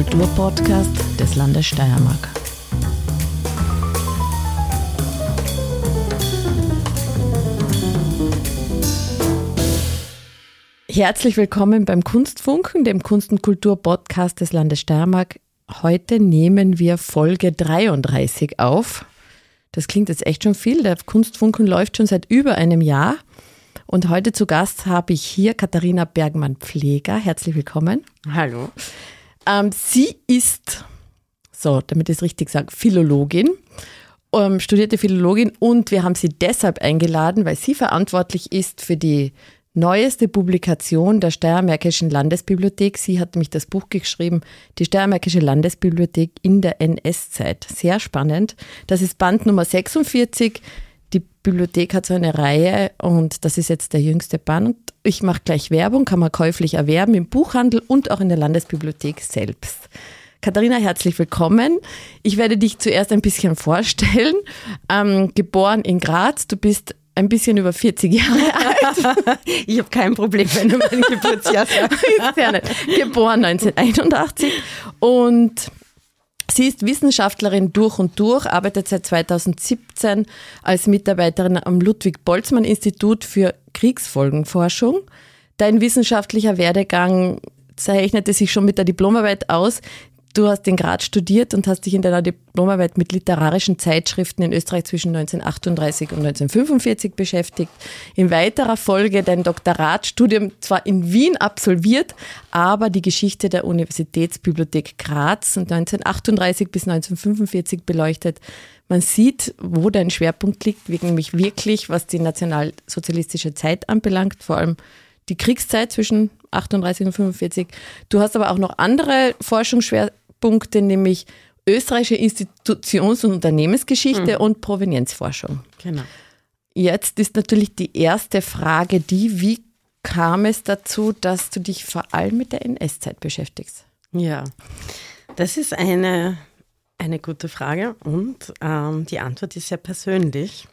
Kulturpodcast des Landes Steiermark. Herzlich willkommen beim Kunstfunken, dem Kunst- und Kultur-Podcast des Landes Steiermark. Heute nehmen wir Folge 33 auf. Das klingt jetzt echt schon viel. Der Kunstfunken läuft schon seit über einem Jahr. Und heute zu Gast habe ich hier Katharina Bergmann-Pfleger. Herzlich willkommen. Hallo. Ähm, sie ist, so, damit ich es richtig sage, Philologin, ähm, studierte Philologin und wir haben sie deshalb eingeladen, weil sie verantwortlich ist für die neueste Publikation der Steiermärkischen Landesbibliothek. Sie hat nämlich das Buch geschrieben, die Steiermärkische Landesbibliothek in der NS-Zeit. Sehr spannend. Das ist Band Nummer 46. Die Bibliothek hat so eine Reihe und das ist jetzt der jüngste Band. Ich mache gleich Werbung, kann man käuflich erwerben im Buchhandel und auch in der Landesbibliothek selbst. Katharina, herzlich willkommen. Ich werde dich zuerst ein bisschen vorstellen. Ähm, geboren in Graz, du bist ein bisschen über 40 Jahre alt. ich habe kein Problem, wenn du mein Geburtsjahr sagst. Geboren 1981 und Sie ist Wissenschaftlerin durch und durch, arbeitet seit 2017 als Mitarbeiterin am Ludwig-Boltzmann-Institut für Kriegsfolgenforschung. Dein wissenschaftlicher Werdegang zeichnete sich schon mit der Diplomarbeit aus, Du hast in Graz studiert und hast dich in deiner Diplomarbeit mit literarischen Zeitschriften in Österreich zwischen 1938 und 1945 beschäftigt. In weiterer Folge dein Doktoratstudium zwar in Wien absolviert, aber die Geschichte der Universitätsbibliothek Graz 1938 bis 1945 beleuchtet. Man sieht, wo dein Schwerpunkt liegt, nämlich wirklich, was die nationalsozialistische Zeit anbelangt, vor allem die Kriegszeit zwischen 38 und 45. Du hast aber auch noch andere Forschungsschwerpunkte Punkte, nämlich österreichische Institutions- und Unternehmensgeschichte mhm. und Provenienzforschung. Genau. Jetzt ist natürlich die erste Frage die, wie kam es dazu, dass du dich vor allem mit der NS-Zeit beschäftigst? Ja, das ist eine, eine gute Frage und ähm, die Antwort ist sehr persönlich.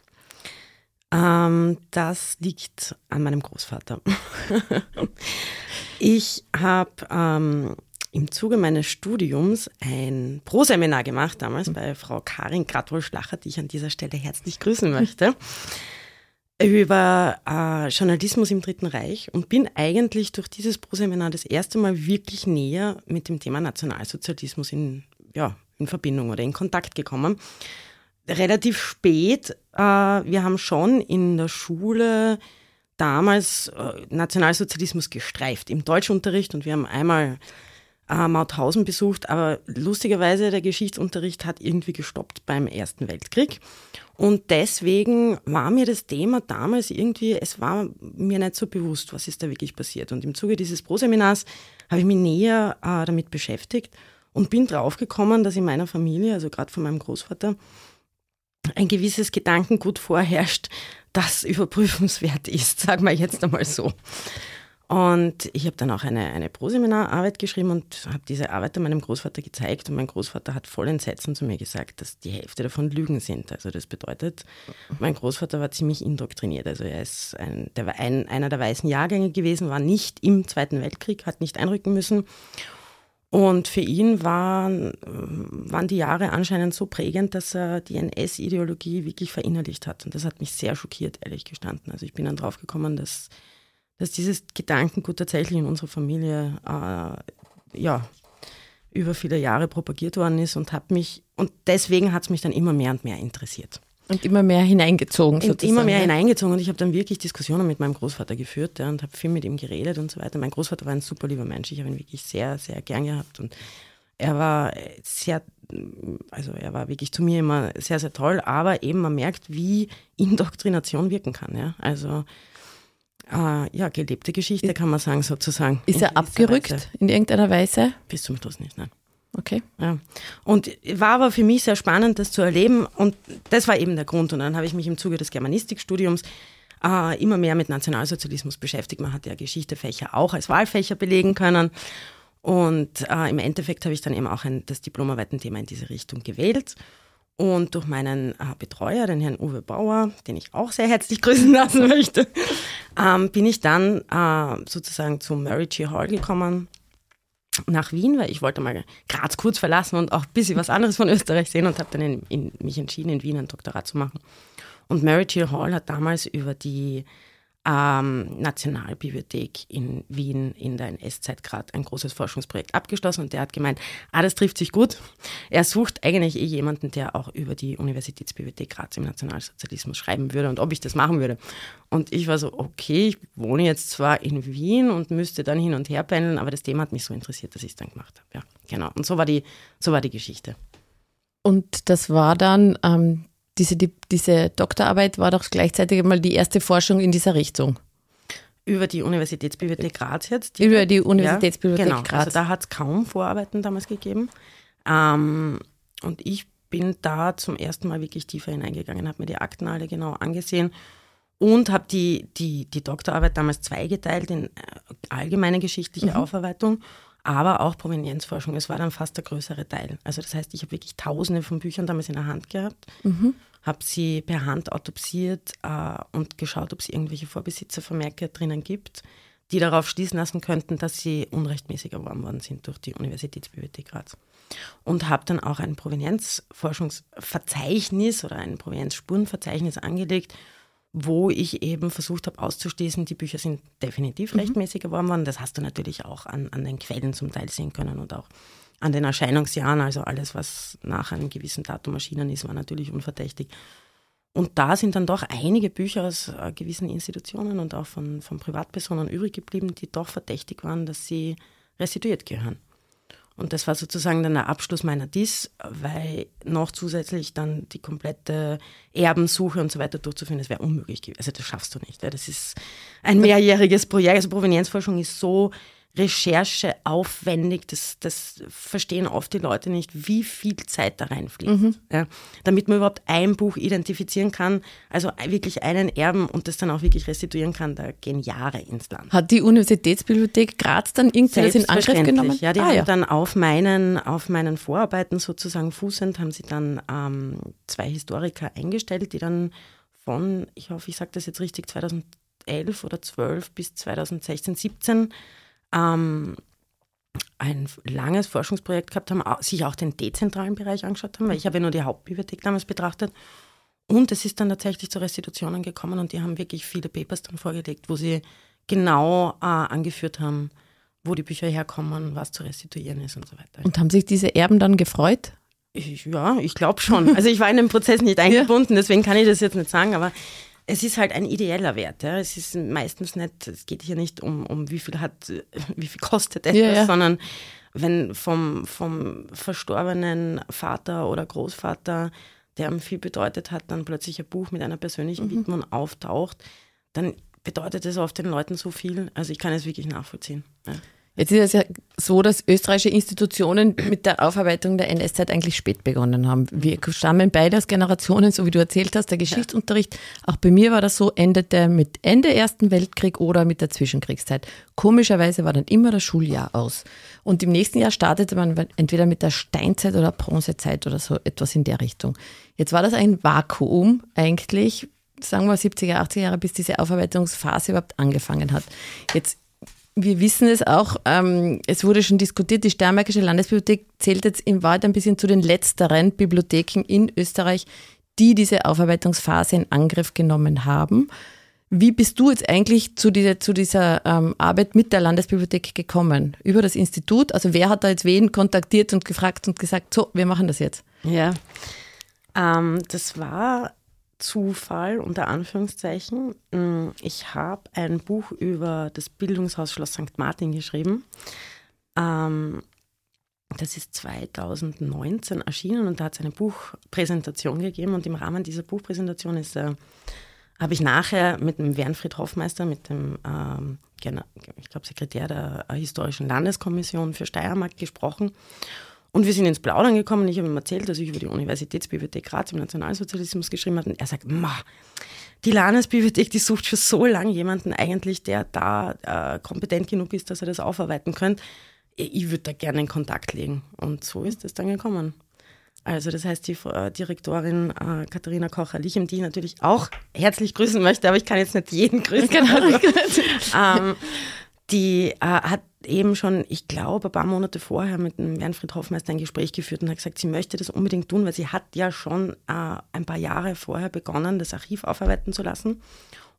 Ähm, das liegt an meinem Großvater. ich habe ähm, im Zuge meines Studiums ein Proseminar gemacht, damals bei Frau Karin Gradwohl-Schlacher, die ich an dieser Stelle herzlich grüßen möchte, über äh, Journalismus im Dritten Reich und bin eigentlich durch dieses Proseminar das erste Mal wirklich näher mit dem Thema Nationalsozialismus in, ja, in Verbindung oder in Kontakt gekommen. Relativ spät, äh, wir haben schon in der Schule damals äh, Nationalsozialismus gestreift im Deutschunterricht und wir haben einmal äh, Mauthausen besucht, aber lustigerweise der Geschichtsunterricht hat irgendwie gestoppt beim Ersten Weltkrieg. Und deswegen war mir das Thema damals irgendwie, es war mir nicht so bewusst, was ist da wirklich passiert. Und im Zuge dieses Pro-Seminars habe ich mich näher äh, damit beschäftigt und bin draufgekommen, dass in meiner Familie, also gerade von meinem Großvater, ein gewisses Gedankengut vorherrscht, das überprüfenswert ist, sagen wir jetzt einmal so. Und ich habe dann auch eine, eine Proseminararbeit geschrieben und habe diese Arbeit meinem Großvater gezeigt. Und mein Großvater hat voll in Sätzen zu mir gesagt, dass die Hälfte davon Lügen sind. Also das bedeutet, mein Großvater war ziemlich indoktriniert. Also er ist ein, der war ein, einer der weißen Jahrgänge gewesen, war nicht im Zweiten Weltkrieg, hat nicht einrücken müssen. Und für ihn waren, waren die Jahre anscheinend so prägend, dass er die NS-Ideologie wirklich verinnerlicht hat. Und das hat mich sehr schockiert, ehrlich gestanden. Also ich bin dann draufgekommen, dass dass dieses Gedankengut tatsächlich in unserer Familie äh, ja, über viele Jahre propagiert worden ist und hat mich, und deswegen hat es mich dann immer mehr und mehr interessiert. Und immer mehr hineingezogen. Und immer mehr hineingezogen. Und ich habe dann wirklich Diskussionen mit meinem Großvater geführt ja, und habe viel mit ihm geredet und so weiter. Mein Großvater war ein super lieber Mensch. Ich habe ihn wirklich sehr, sehr gern gehabt. Und er war sehr, also er war wirklich zu mir immer sehr, sehr toll. Aber eben man merkt, wie Indoktrination wirken kann. Ja. Also äh, ja, gelebte Geschichte, kann man sagen, sozusagen. Ist er abgerückt Weise. in irgendeiner Weise? Bis zum Schluss nicht, nein. Okay. Ja. Und war aber für mich sehr spannend, das zu erleben. Und das war eben der Grund. Und dann habe ich mich im Zuge des Germanistikstudiums äh, immer mehr mit Nationalsozialismus beschäftigt. Man hat ja Geschichtefächer auch als Wahlfächer belegen können. Und äh, im Endeffekt habe ich dann eben auch ein, das Diplomarbeitenthema in diese Richtung gewählt. Und durch meinen äh, Betreuer, den Herrn Uwe Bauer, den ich auch sehr herzlich grüßen lassen möchte, ähm, bin ich dann äh, sozusagen zum Murray G. Hall gekommen nach Wien, weil ich wollte mal Graz kurz verlassen und auch ein bisschen was anderes von Österreich sehen und habe dann in, in, mich entschieden, in Wien ein Doktorat zu machen. Und Mary Jill Hall hat damals über die ähm, Nationalbibliothek in Wien in der NS-Zeit gerade ein großes Forschungsprojekt abgeschlossen und der hat gemeint, ah, das trifft sich gut. Er sucht eigentlich eh jemanden, der auch über die Universitätsbibliothek Graz im Nationalsozialismus schreiben würde und ob ich das machen würde. Und ich war so, okay, ich wohne jetzt zwar in Wien und müsste dann hin und her pendeln, aber das Thema hat mich so interessiert, dass ich es dann gemacht habe. Ja, genau. Und so war die, so war die Geschichte. Und das war dann ähm, diese, die, diese Doktorarbeit war doch gleichzeitig mal die erste Forschung in dieser Richtung. Über die Universitätsbibliothek Graz jetzt? Die, Über die Universitätsbibliothek ja, genau. Graz. Also da hat es kaum Vorarbeiten damals gegeben. Ähm, und ich bin da zum ersten Mal wirklich tiefer hineingegangen, habe mir die Akten alle genau angesehen und habe die, die, die Doktorarbeit damals zweigeteilt in äh, allgemeine geschichtliche mhm. Aufarbeitung aber auch Provenienzforschung. Es war dann fast der größere Teil. Also das heißt, ich habe wirklich tausende von Büchern damals in der Hand gehabt, mhm. habe sie per Hand autopsiert äh, und geschaut, ob es irgendwelche Vorbesitzervermerke drinnen gibt, die darauf schließen lassen könnten, dass sie unrechtmäßig erworben worden sind durch die Universitätsbibliothek Graz. Und habe dann auch ein Provenienzforschungsverzeichnis oder ein Provenienzspurenverzeichnis angelegt, wo ich eben versucht habe auszuschließen, die Bücher sind definitiv mhm. rechtmäßig geworden worden. Das hast du natürlich auch an, an den Quellen zum Teil sehen können und auch an den Erscheinungsjahren. Also alles, was nach einem gewissen Datum erschienen ist, war natürlich unverdächtig. Und da sind dann doch einige Bücher aus äh, gewissen Institutionen und auch von, von Privatpersonen übrig geblieben, die doch verdächtig waren, dass sie restituiert gehören. Und das war sozusagen dann der Abschluss meiner DIS, weil noch zusätzlich dann die komplette Erbensuche und so weiter durchzuführen, das wäre unmöglich gewesen. Also das schaffst du nicht. Das ist ein mehrjähriges Projekt. Also Provenienzforschung ist so Recherche aufwendig, das, das verstehen oft die Leute nicht, wie viel Zeit da reinfliegt. Mhm. Ja, damit man überhaupt ein Buch identifizieren kann, also wirklich einen Erben und das dann auch wirklich restituieren kann, da gehen Jahre ins Land. Hat die Universitätsbibliothek Graz dann irgendwas in Angriff genommen? Ja, die ah, haben ja. dann auf meinen, auf meinen Vorarbeiten sozusagen fußend, haben sie dann ähm, zwei Historiker eingestellt, die dann von, ich hoffe, ich sage das jetzt richtig, 2011 oder 12 bis 2016, 17 ähm, ein langes Forschungsprojekt gehabt haben, sich auch den dezentralen Bereich angeschaut haben, weil ich habe ja nur die Hauptbibliothek damals betrachtet. Und es ist dann tatsächlich zu Restitutionen gekommen und die haben wirklich viele Papers dann vorgelegt, wo sie genau äh, angeführt haben, wo die Bücher herkommen, was zu restituieren ist und so weiter. Und haben sich diese Erben dann gefreut? Ich, ja, ich glaube schon. Also ich war in den Prozess nicht eingebunden, deswegen kann ich das jetzt nicht sagen, aber es ist halt ein ideeller Wert. Ja. Es ist meistens nicht, es geht hier nicht um, um wie viel hat, wie viel kostet etwas, ja, ja. sondern wenn vom, vom verstorbenen Vater oder Großvater, der ihm viel bedeutet hat, dann plötzlich ein Buch mit einer persönlichen mhm. Widmung auftaucht, dann bedeutet es oft den Leuten so viel. Also ich kann es wirklich nachvollziehen. Ja. Jetzt ist es ja so, dass österreichische Institutionen mit der Aufarbeitung der NS-Zeit eigentlich spät begonnen haben. Wir stammen beide aus Generationen, so wie du erzählt hast, der Geschichtsunterricht. Auch bei mir war das so, endete mit Ende Ersten Weltkrieg oder mit der Zwischenkriegszeit. Komischerweise war dann immer das Schuljahr aus. Und im nächsten Jahr startete man entweder mit der Steinzeit oder Bronzezeit oder so etwas in der Richtung. Jetzt war das ein Vakuum eigentlich, sagen wir 70er, 80er Jahre, bis diese Aufarbeitungsphase überhaupt angefangen hat. Jetzt wir wissen es auch, ähm, es wurde schon diskutiert, die Steiermärkische Landesbibliothek zählt jetzt im Wald ein bisschen zu den letzteren Bibliotheken in Österreich, die diese Aufarbeitungsphase in Angriff genommen haben. Wie bist du jetzt eigentlich zu dieser, zu dieser ähm, Arbeit mit der Landesbibliothek gekommen? Über das Institut? Also wer hat da jetzt wen kontaktiert und gefragt und gesagt, so, wir machen das jetzt? Ja, ähm, das war Zufall unter Anführungszeichen. Mm, ich habe ein Buch über das Bildungshaus Schloss St. Martin geschrieben. Ähm, das ist 2019 erschienen und da hat es eine Buchpräsentation gegeben und im Rahmen dieser Buchpräsentation ist äh, habe ich nachher mit dem Wernfried Hoffmeister, mit dem ähm, ich glaube Sekretär der Historischen Landeskommission für Steiermark gesprochen und wir sind ins Plaudern gekommen. Ich habe ihm erzählt, dass ich über die Universitätsbibliothek Graz im Nationalsozialismus geschrieben habe. Und er sagt, ma, die Landesbibliothek, die sucht schon so lange jemanden eigentlich, der da äh, kompetent genug ist, dass er das aufarbeiten könnte. Ich würde da gerne in Kontakt legen. Und so ist es dann gekommen. Also das heißt, die äh, Direktorin äh, Katharina Kocher-Lichem, die ich natürlich auch herzlich grüßen möchte, aber ich kann jetzt nicht jeden grüßen. Genau. ähm, die äh, hat eben schon, ich glaube, ein paar Monate vorher mit dem Wernfried Hoffmeister ein Gespräch geführt und hat gesagt, sie möchte das unbedingt tun, weil sie hat ja schon äh, ein paar Jahre vorher begonnen, das Archiv aufarbeiten zu lassen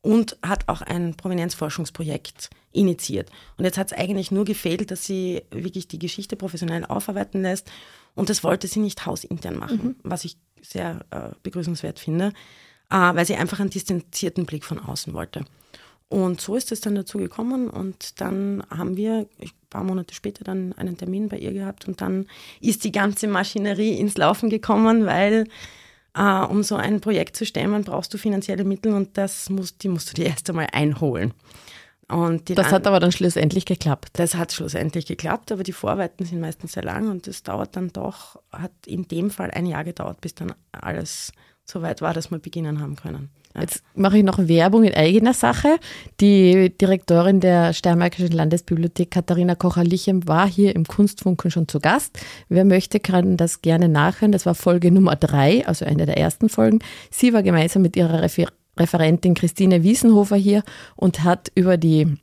und hat auch ein Provenienzforschungsprojekt initiiert. Und jetzt hat es eigentlich nur gefehlt, dass sie wirklich die Geschichte professionell aufarbeiten lässt. Und das wollte sie nicht hausintern machen, mhm. was ich sehr äh, begrüßenswert finde, äh, weil sie einfach einen distanzierten Blick von außen wollte. Und so ist es dann dazu gekommen und dann haben wir ein paar Monate später dann einen Termin bei ihr gehabt und dann ist die ganze Maschinerie ins Laufen gekommen, weil äh, um so ein Projekt zu stemmen, brauchst du finanzielle Mittel und das musst, die musst du dir erst einmal einholen. Und das hat aber dann schlussendlich geklappt. Das hat schlussendlich geklappt, aber die Vorarbeiten sind meistens sehr lang und es dauert dann doch, hat in dem Fall ein Jahr gedauert, bis dann alles so weit war, dass wir beginnen haben können. Jetzt mache ich noch Werbung in eigener Sache. Die Direktorin der Steiermarkischen Landesbibliothek, Katharina Kocher-Lichem, war hier im Kunstfunken schon zu Gast. Wer möchte, kann das gerne nachhören. Das war Folge Nummer drei, also eine der ersten Folgen. Sie war gemeinsam mit ihrer Refer Referentin Christine Wiesenhofer hier und hat über die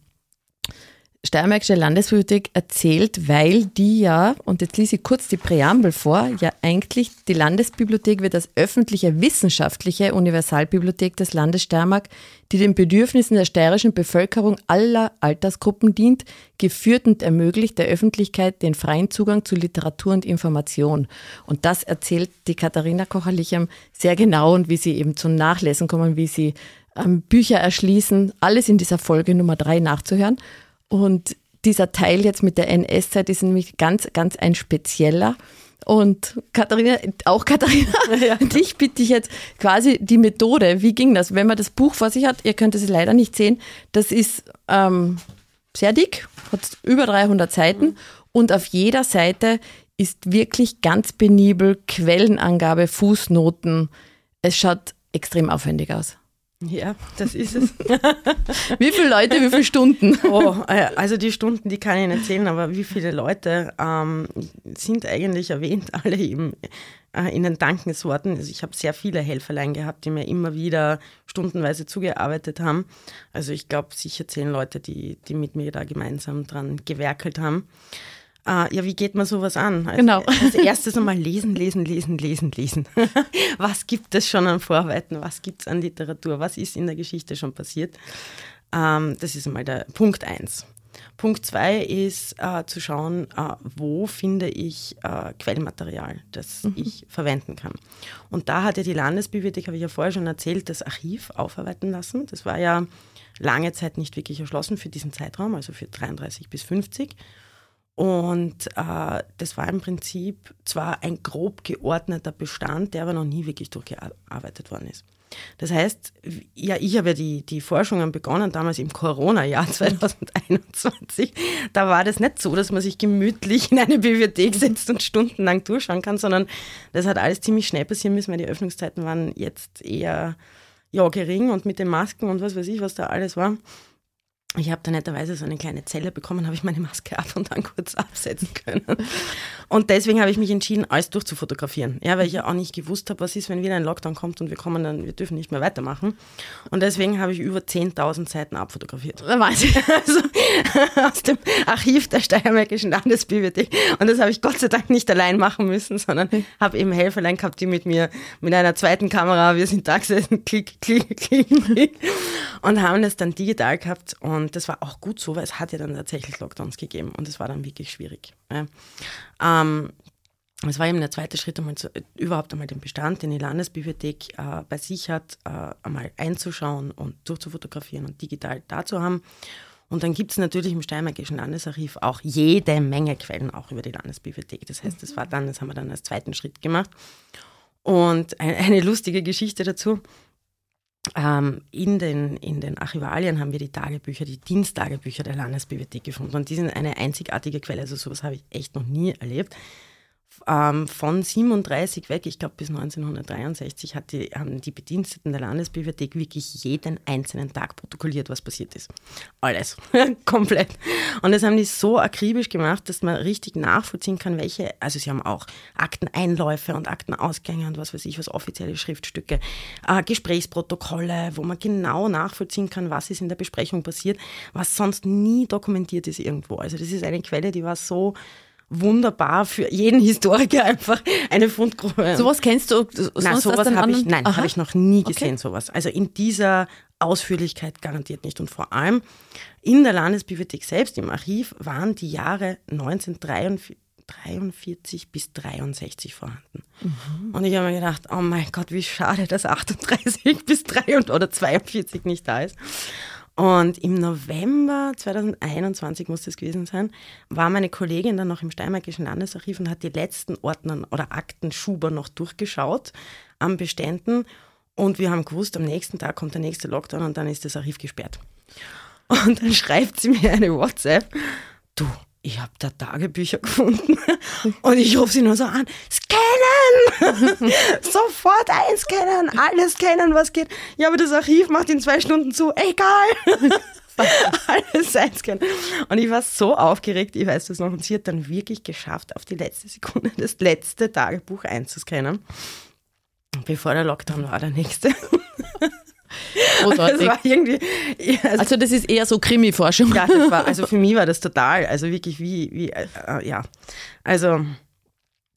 Steiermärkische Landesbibliothek erzählt, weil die ja, und jetzt lese ich kurz die Präambel vor, ja eigentlich die Landesbibliothek wird als öffentliche wissenschaftliche Universalbibliothek des Landes Steiermark, die den Bedürfnissen der steirischen Bevölkerung aller Altersgruppen dient, geführt und ermöglicht der Öffentlichkeit den freien Zugang zu Literatur und Information. Und das erzählt die Katharina Kocherlichem sehr genau und wie sie eben zum Nachlesen kommen, wie sie ähm, Bücher erschließen, alles in dieser Folge Nummer drei nachzuhören. Und dieser Teil jetzt mit der NS-Zeit ist nämlich ganz, ganz ein spezieller. Und Katharina, auch Katharina, ja. dich bitte ich jetzt quasi die Methode. Wie ging das? Wenn man das Buch vor sich hat, ihr könnt es leider nicht sehen, das ist ähm, sehr dick, hat über 300 Seiten mhm. und auf jeder Seite ist wirklich ganz penibel Quellenangabe, Fußnoten. Es schaut extrem aufwendig aus. Ja, das ist es. wie viele Leute, wie viele Stunden? Oh, äh, also die Stunden, die kann ich nicht erzählen, aber wie viele Leute ähm, sind eigentlich erwähnt, alle eben äh, in den Dankensworten. Also ich habe sehr viele Helferlein gehabt, die mir immer wieder stundenweise zugearbeitet haben. Also ich glaube sicher zehn Leute, die, die mit mir da gemeinsam dran gewerkelt haben. Uh, ja, wie geht man sowas an? Also genau. Als erstes einmal lesen, lesen, lesen, lesen, lesen. was gibt es schon an Vorarbeiten? Was gibt es an Literatur? Was ist in der Geschichte schon passiert? Ähm, das ist einmal der Punkt eins. Punkt zwei ist uh, zu schauen, uh, wo finde ich Quellmaterial, das mhm. ich verwenden kann. Und da hat ja die Landesbibliothek, habe ich ja vorher schon erzählt, das Archiv aufarbeiten lassen. Das war ja lange Zeit nicht wirklich erschlossen für diesen Zeitraum, also für 33 bis 50. Und äh, das war im Prinzip zwar ein grob geordneter Bestand, der aber noch nie wirklich durchgearbeitet worden ist. Das heißt, ja, ich habe ja die, die Forschungen begonnen, damals im Corona-Jahr 2021. Da war das nicht so, dass man sich gemütlich in eine Bibliothek setzt und stundenlang durchschauen kann, sondern das hat alles ziemlich schnell passieren müssen, weil die Öffnungszeiten waren jetzt eher ja, gering und mit den Masken und was weiß ich, was da alles war. Ich habe da netterweise so eine kleine Zelle bekommen, habe ich meine Maske ab und dann kurz absetzen können. Und deswegen habe ich mich entschieden, alles durchzufotografieren. Ja, weil ich ja auch nicht gewusst habe, was ist, wenn wieder ein Lockdown kommt und wir kommen dann, wir dürfen nicht mehr weitermachen. Und deswegen habe ich über 10.000 Seiten abfotografiert. Wahnsinn. Also aus dem Archiv der Steiermärkischen Landesbibliothek. Und das habe ich Gott sei Dank nicht allein machen müssen, sondern habe eben Helferlein gehabt, die mit mir mit einer zweiten Kamera, wir sind da gesessen, klick, klick, klick, klick und haben das dann digital gehabt. Und und das war auch gut so, weil es hat ja dann tatsächlich Lockdowns gegeben und es war dann wirklich schwierig. Ja. Ähm, es war eben der zweite Schritt, zu, überhaupt einmal den Bestand, den die Landesbibliothek äh, bei sich hat, äh, einmal einzuschauen und durchzufotografieren und digital da zu haben. Und dann gibt es natürlich im Steiermärkischen Landesarchiv auch jede Menge Quellen auch über die Landesbibliothek. Das heißt, das war dann, das haben wir dann als zweiten Schritt gemacht. Und eine lustige Geschichte dazu. Ähm, in, den, in den Archivalien haben wir die Tagebücher, die Diensttagebücher der Landesbibliothek gefunden. Und die sind eine einzigartige Quelle. Also sowas habe ich echt noch nie erlebt. Ähm, von 37 weg, ich glaube bis 1963, hat die, haben die Bediensteten der Landesbibliothek wirklich jeden einzelnen Tag protokolliert, was passiert ist. Alles. Komplett. Und das haben die so akribisch gemacht, dass man richtig nachvollziehen kann, welche, also sie haben auch Akteneinläufe und Aktenausgänge und was weiß ich, was offizielle Schriftstücke, äh, Gesprächsprotokolle, wo man genau nachvollziehen kann, was ist in der Besprechung passiert, was sonst nie dokumentiert ist irgendwo. Also das ist eine Quelle, die war so wunderbar für jeden Historiker einfach eine Fundgrube. Sowas kennst du? Nein, sowas habe ich, nein, habe ich noch nie gesehen, okay. sowas. Also in dieser Ausführlichkeit garantiert nicht. Und vor allem in der Landesbibliothek selbst, im Archiv, waren die Jahre 1943 bis 63 vorhanden. Mhm. Und ich habe mir gedacht, oh mein Gott, wie schade, dass 38 bis 3 oder 42 nicht da ist. Und im November 2021 muss das gewesen sein, war meine Kollegin dann noch im Steiermarkischen Landesarchiv und hat die letzten Ordner oder Aktenschuber noch durchgeschaut am Beständen. Und wir haben gewusst, am nächsten Tag kommt der nächste Lockdown und dann ist das Archiv gesperrt. Und dann schreibt sie mir eine WhatsApp. Du, ich habe da Tagebücher gefunden und ich rufe sie nur so an, scannen! Sofort einscannen, alles scannen, was geht. Ja, aber das Archiv macht in zwei Stunden zu, egal. alles einscannen. Und ich war so aufgeregt, ich weiß das noch, und sie hat dann wirklich geschafft, auf die letzte Sekunde das letzte Tagebuch einzuscannen. Bevor der Lockdown war, der nächste. Großartig. Das war irgendwie, also, also, das ist eher so Krimi-Forschung. Ja, das war, also für mich war das total, also wirklich wie, wie äh, äh ja. Also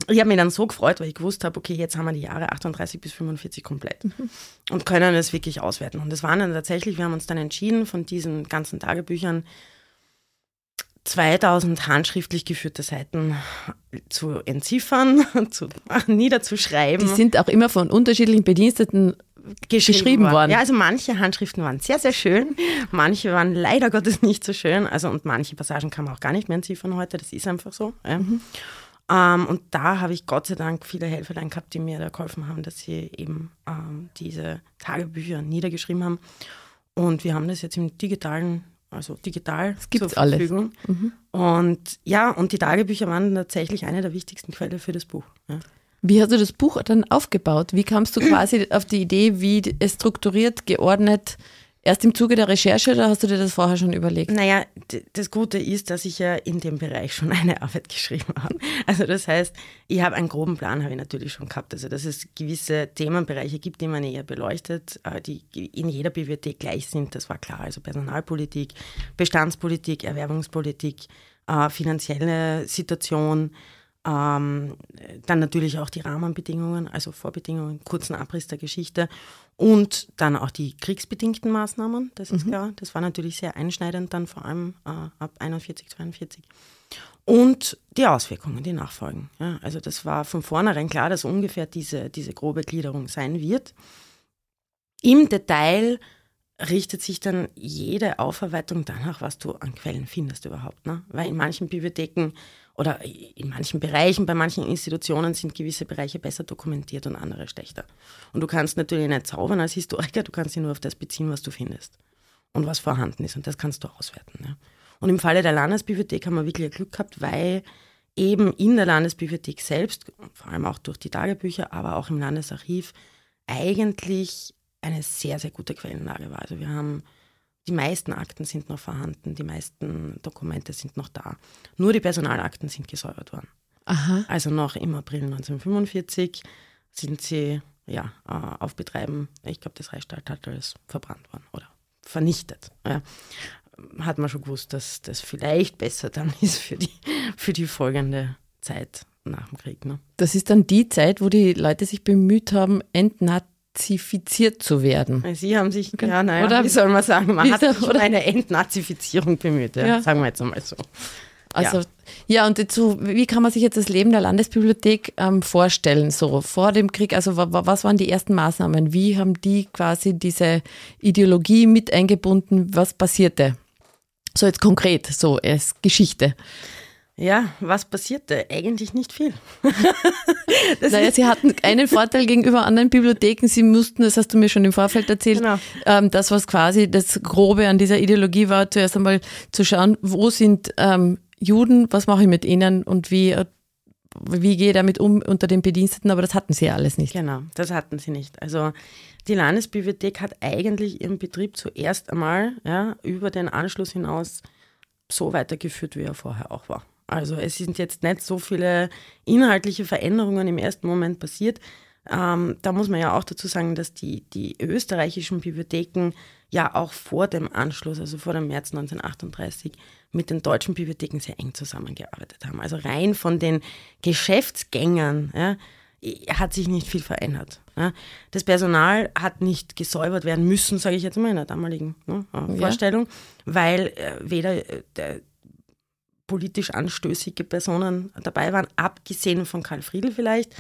ich habe mich dann so gefreut, weil ich gewusst habe, okay, jetzt haben wir die Jahre 38 bis 45 komplett mhm. und können es wirklich auswerten. Und das waren dann tatsächlich, wir haben uns dann entschieden, von diesen ganzen Tagebüchern 2000 handschriftlich geführte Seiten zu entziffern, zu, niederzuschreiben. Die sind auch immer von unterschiedlichen Bediensteten geschrieben, geschrieben worden. worden. Ja, also manche Handschriften waren sehr, sehr schön, manche waren leider Gottes nicht so schön. Also und manche Passagen kann man auch gar nicht mehr entziffern heute, das ist einfach so. Ja. Mhm. Ähm, und da habe ich Gott sei Dank viele Helferlein gehabt, die mir da geholfen haben, dass sie eben ähm, diese Tagebücher niedergeschrieben haben. Und wir haben das jetzt im digitalen also digital es gibt zur Verfügung. Alles. Mhm. Und ja, und die Tagebücher waren tatsächlich eine der wichtigsten Quellen für das Buch. Ja. Wie hast du das Buch dann aufgebaut? Wie kamst du quasi auf die Idee, wie es strukturiert, geordnet Erst im Zuge der Recherche oder hast du dir das vorher schon überlegt? Naja, das Gute ist, dass ich ja in dem Bereich schon eine Arbeit geschrieben habe. Also das heißt, ich habe einen groben Plan, habe ich natürlich schon gehabt. Also dass es gewisse Themenbereiche gibt, die man eher beleuchtet, äh, die in jeder Bibliothek gleich sind, das war klar. Also Personalpolitik, Bestandspolitik, Erwerbungspolitik, äh, finanzielle Situation, ähm, dann natürlich auch die Rahmenbedingungen, also Vorbedingungen, kurzen Abriss der Geschichte und dann auch die kriegsbedingten Maßnahmen, das ist mhm. klar. Das war natürlich sehr einschneidend dann vor allem äh, ab 41, 42. Und die Auswirkungen, die Nachfolgen. Ja, also das war von vornherein klar, dass ungefähr diese, diese grobe Gliederung sein wird. Im Detail richtet sich dann jede Aufarbeitung danach, was du an Quellen findest überhaupt. Ne? Weil in manchen Bibliotheken oder in manchen Bereichen, bei manchen Institutionen sind gewisse Bereiche besser dokumentiert und andere schlechter. Und du kannst natürlich nicht zaubern als Historiker, du kannst dich nur auf das beziehen, was du findest und was vorhanden ist. Und das kannst du auswerten. Ja. Und im Falle der Landesbibliothek haben wir wirklich Glück gehabt, weil eben in der Landesbibliothek selbst, vor allem auch durch die Tagebücher, aber auch im Landesarchiv, eigentlich eine sehr, sehr gute Quellenlage war. Also wir haben die meisten Akten sind noch vorhanden, die meisten Dokumente sind noch da. Nur die Personalakten sind gesäubert worden. Aha. Also noch im April 1945 sind sie ja, äh, auf Betreiben, ich glaube, das Reichsstatthalter ist verbrannt worden oder vernichtet. Ja. Hat man schon gewusst, dass das vielleicht besser dann ist für die, für die folgende Zeit nach dem Krieg. Ne? Das ist dann die Zeit, wo die Leute sich bemüht haben, entnat entnazifiziert zu werden. Sie haben sich, ja, naja, oder, wie soll man sagen, man hat sich um eine Entnazifizierung bemüht, ja, ja. sagen wir jetzt einmal so. Also, ja, ja und dazu, wie kann man sich jetzt das Leben der Landesbibliothek ähm, vorstellen, so vor dem Krieg? Also, was waren die ersten Maßnahmen? Wie haben die quasi diese Ideologie mit eingebunden? Was passierte? So jetzt konkret, so als Geschichte. Ja, was passierte? Eigentlich nicht viel. naja, sie hatten einen Vorteil gegenüber anderen Bibliotheken. Sie mussten, das hast du mir schon im Vorfeld erzählt, genau. ähm, das, was quasi das Grobe an dieser Ideologie war, zuerst einmal zu schauen, wo sind ähm, Juden, was mache ich mit ihnen und wie wie gehe ich damit um unter den Bediensteten, aber das hatten sie ja alles nicht. Genau, das hatten sie nicht. Also die Landesbibliothek hat eigentlich ihren Betrieb zuerst einmal ja, über den Anschluss hinaus so weitergeführt, wie er vorher auch war. Also es sind jetzt nicht so viele inhaltliche Veränderungen im ersten Moment passiert. Ähm, da muss man ja auch dazu sagen, dass die, die österreichischen Bibliotheken ja auch vor dem Anschluss, also vor dem März 1938, mit den deutschen Bibliotheken sehr eng zusammengearbeitet haben. Also rein von den Geschäftsgängern ja, hat sich nicht viel verändert. Ja. Das Personal hat nicht gesäubert werden müssen, sage ich jetzt mal in der damaligen ne, Vorstellung, ja. weil äh, weder äh, politisch anstößige Personen dabei waren, abgesehen von Karl Friedl vielleicht.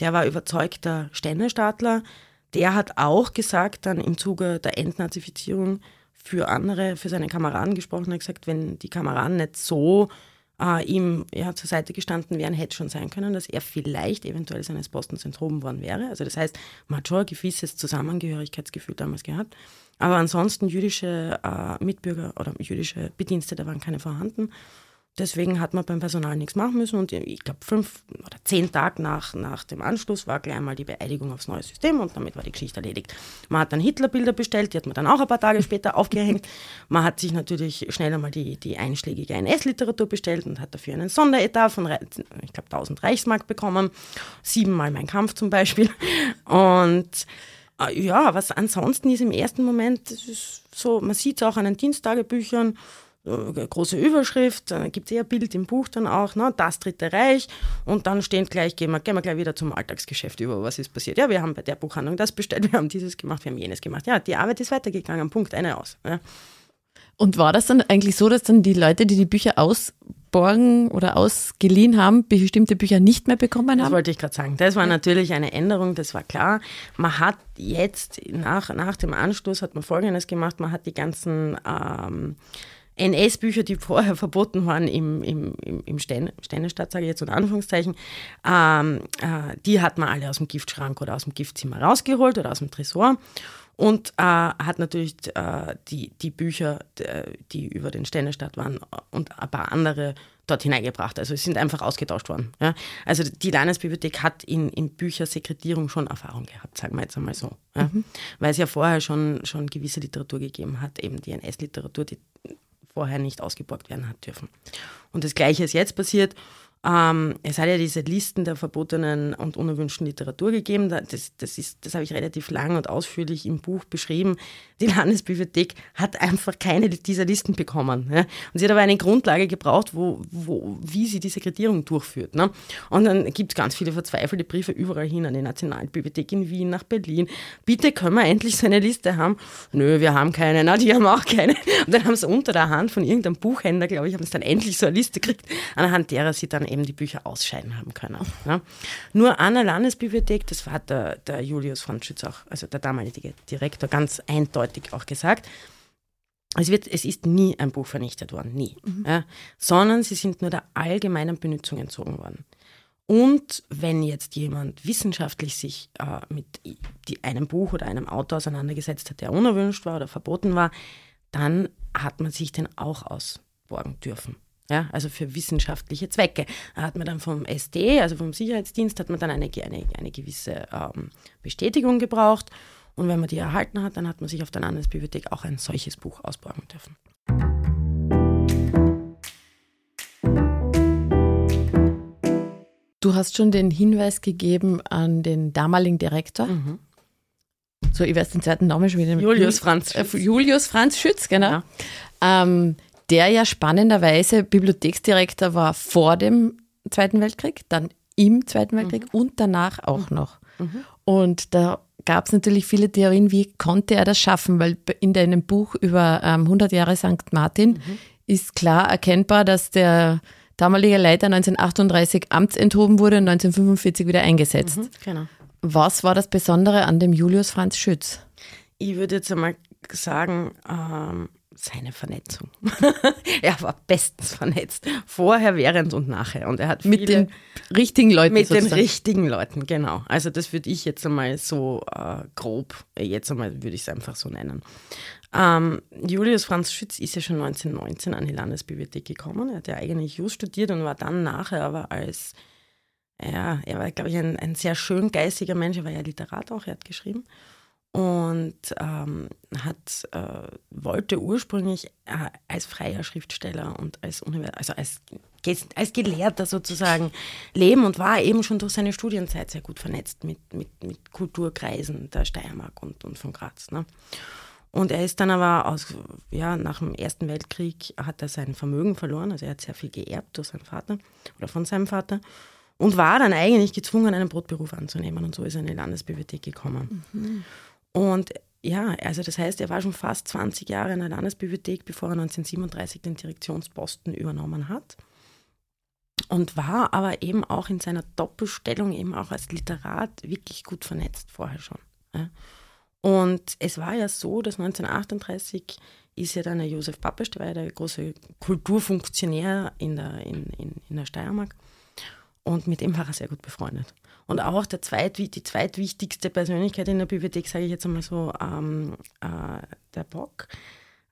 Der war überzeugter Ständestaatler. Der hat auch gesagt, dann im Zuge der Entnazifizierung für andere, für seine Kameraden gesprochen, hat gesagt, wenn die Kameraden nicht so äh, ihm ja, zur Seite gestanden wären, hätte schon sein können, dass er vielleicht eventuell seines Postens enthoben worden wäre. Also das heißt, man hat schon ein gewisses Zusammengehörigkeitsgefühl damals gehabt. Aber ansonsten jüdische äh, Mitbürger oder jüdische Bedienstete waren keine vorhanden. Deswegen hat man beim Personal nichts machen müssen und ich glaube fünf oder zehn Tage nach, nach dem Anschluss war gleich mal die Beeidigung aufs neue System und damit war die Geschichte erledigt. Man hat dann Hitlerbilder bestellt, die hat man dann auch ein paar Tage später aufgehängt. Man hat sich natürlich schnell einmal die, die einschlägige NS-Literatur bestellt und hat dafür einen Sonderetat von, ich glaube, 1000 Reichsmark bekommen. Siebenmal mein Kampf zum Beispiel. Und äh, ja, was ansonsten ist im ersten Moment, so, man sieht es auch an den Diensttagebüchern, große Überschrift, dann gibt es eher Bild im Buch dann auch, ne, das Dritte Reich und dann stehen gleich, gehen wir, gehen wir gleich wieder zum Alltagsgeschäft über, was ist passiert. Ja, wir haben bei der Buchhandlung das bestellt, wir haben dieses gemacht, wir haben jenes gemacht. Ja, die Arbeit ist weitergegangen, Punkt, eine aus. Ja. Und war das dann eigentlich so, dass dann die Leute, die die Bücher ausborgen oder ausgeliehen haben, bestimmte Bücher nicht mehr bekommen haben? Das wollte ich gerade sagen. Das war natürlich eine Änderung, das war klar. Man hat jetzt nach, nach dem Anstoß hat man Folgendes gemacht, man hat die ganzen ähm, NS-Bücher, die vorher verboten waren im, im, im Steinestadt, sage ich jetzt in Anführungszeichen, ähm, äh, die hat man alle aus dem Giftschrank oder aus dem Giftzimmer rausgeholt oder aus dem Tresor und äh, hat natürlich äh, die, die Bücher, die über den Steinestadt waren und ein paar andere dort hineingebracht. Also es sind einfach ausgetauscht worden. Ja? Also die Landesbibliothek hat in, in Büchersekretierung schon Erfahrung gehabt, sagen wir jetzt einmal so. Ja? Mhm. Weil es ja vorher schon, schon gewisse Literatur gegeben hat, eben die NS-Literatur, die vorher nicht ausgeborgt werden hat dürfen. Und das Gleiche ist jetzt passiert ähm, es hat ja diese Listen der verbotenen und unerwünschten Literatur gegeben. Das, das, ist, das habe ich relativ lang und ausführlich im Buch beschrieben. Die Landesbibliothek hat einfach keine dieser Listen bekommen. Ja? Und sie hat aber eine Grundlage gebraucht, wo, wo, wie sie die Sekretierung durchführt. Ne? Und dann gibt es ganz viele verzweifelte Briefe überall hin an die Nationalbibliothek in Wien, nach Berlin. Bitte können wir endlich so eine Liste haben? Nö, wir haben keine. Na, die haben auch keine. Und dann haben sie unter der Hand von irgendeinem Buchhändler, glaube ich, haben sie dann endlich so eine Liste gekriegt, anhand derer sie dann eben die Bücher ausscheiden haben können. Ja. Nur an der Landesbibliothek, das hat der, der Julius von Schütz auch, also der damalige Direktor, ganz eindeutig auch gesagt, es, wird, es ist nie ein Buch vernichtet worden, nie. Mhm. Ja, sondern sie sind nur der allgemeinen Benutzung entzogen worden. Und wenn jetzt jemand wissenschaftlich sich äh, mit die, einem Buch oder einem Autor auseinandergesetzt hat, der unerwünscht war oder verboten war, dann hat man sich den auch ausborgen dürfen. Ja, also für wissenschaftliche Zwecke. Da hat man dann vom SD, also vom Sicherheitsdienst, hat man dann eine, eine, eine gewisse ähm, Bestätigung gebraucht. Und wenn man die erhalten hat, dann hat man sich auf der Landesbibliothek auch ein solches Buch ausborgen dürfen. Du hast schon den Hinweis gegeben an den damaligen Direktor. Mhm. So, ich weiß den zweiten Namen schon wieder. Julius Franz Schütz. Äh, Julius Franz Schütz, genau. Ja. Ähm, der ja spannenderweise Bibliotheksdirektor war vor dem Zweiten Weltkrieg, dann im Zweiten Weltkrieg mhm. und danach auch mhm. noch. Mhm. Und da gab es natürlich viele Theorien, wie konnte er das schaffen, weil in deinem Buch über ähm, 100 Jahre St. Martin mhm. ist klar erkennbar, dass der damalige Leiter 1938 amtsenthoben wurde und 1945 wieder eingesetzt. Mhm, genau. Was war das Besondere an dem Julius Franz Schütz? Ich würde jetzt einmal sagen, ähm, seine Vernetzung. er war bestens vernetzt, vorher, während und nachher. Und er hat mit den richtigen Leuten. Mit sozusagen. den richtigen Leuten, genau. Also das würde ich jetzt einmal so äh, grob, äh, jetzt einmal würde ich es einfach so nennen. Ähm, Julius Franz Schütz ist ja schon 1919 an die Landesbibliothek gekommen. Er hat ja eigentlich Jus studiert und war dann nachher aber als ja, er war, glaube ich, ein, ein sehr schön geistiger Mensch. Er war ja Literat auch, er hat geschrieben und ähm, hat, äh, wollte ursprünglich äh, als freier Schriftsteller und als, also als, als Gelehrter sozusagen leben und war eben schon durch seine Studienzeit sehr gut vernetzt mit, mit, mit Kulturkreisen der Steiermark und, und von Graz. Ne? Und er ist dann aber aus, ja, nach dem Ersten Weltkrieg hat er sein Vermögen verloren, also er hat sehr viel geerbt durch seinen Vater oder von seinem Vater und war dann eigentlich gezwungen, einen Brotberuf anzunehmen und so ist er in die Landesbibliothek gekommen. Mhm. Und ja, also das heißt, er war schon fast 20 Jahre in der Landesbibliothek, bevor er 1937 den Direktionsposten übernommen hat. Und war aber eben auch in seiner Doppelstellung eben auch als Literat wirklich gut vernetzt vorher schon. Und es war ja so, dass 1938 ist ja dann der Josef Pappesch, der war ja der große Kulturfunktionär in der, in, in, in der Steiermark. Und mit dem war er sehr gut befreundet. Und auch der zweit, die zweitwichtigste Persönlichkeit in der Bibliothek, sage ich jetzt einmal so, ähm, äh, der Bock,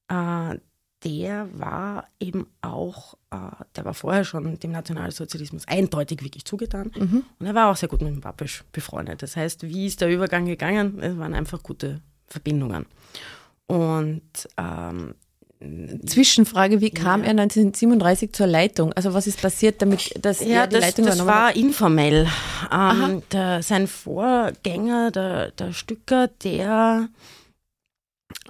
äh, der war eben auch, äh, der war vorher schon dem Nationalsozialismus eindeutig wirklich zugetan. Mhm. Und er war auch sehr gut mit dem Pappisch befreundet. Das heißt, wie ist der Übergang gegangen? Es waren einfach gute Verbindungen. Und ähm, Zwischenfrage, wie kam ja. er 1937 zur Leitung? Also was ist passiert, damit dass ja, er die das, Leitung das war hat? informell. Ähm, der, sein Vorgänger, der, der Stücker, der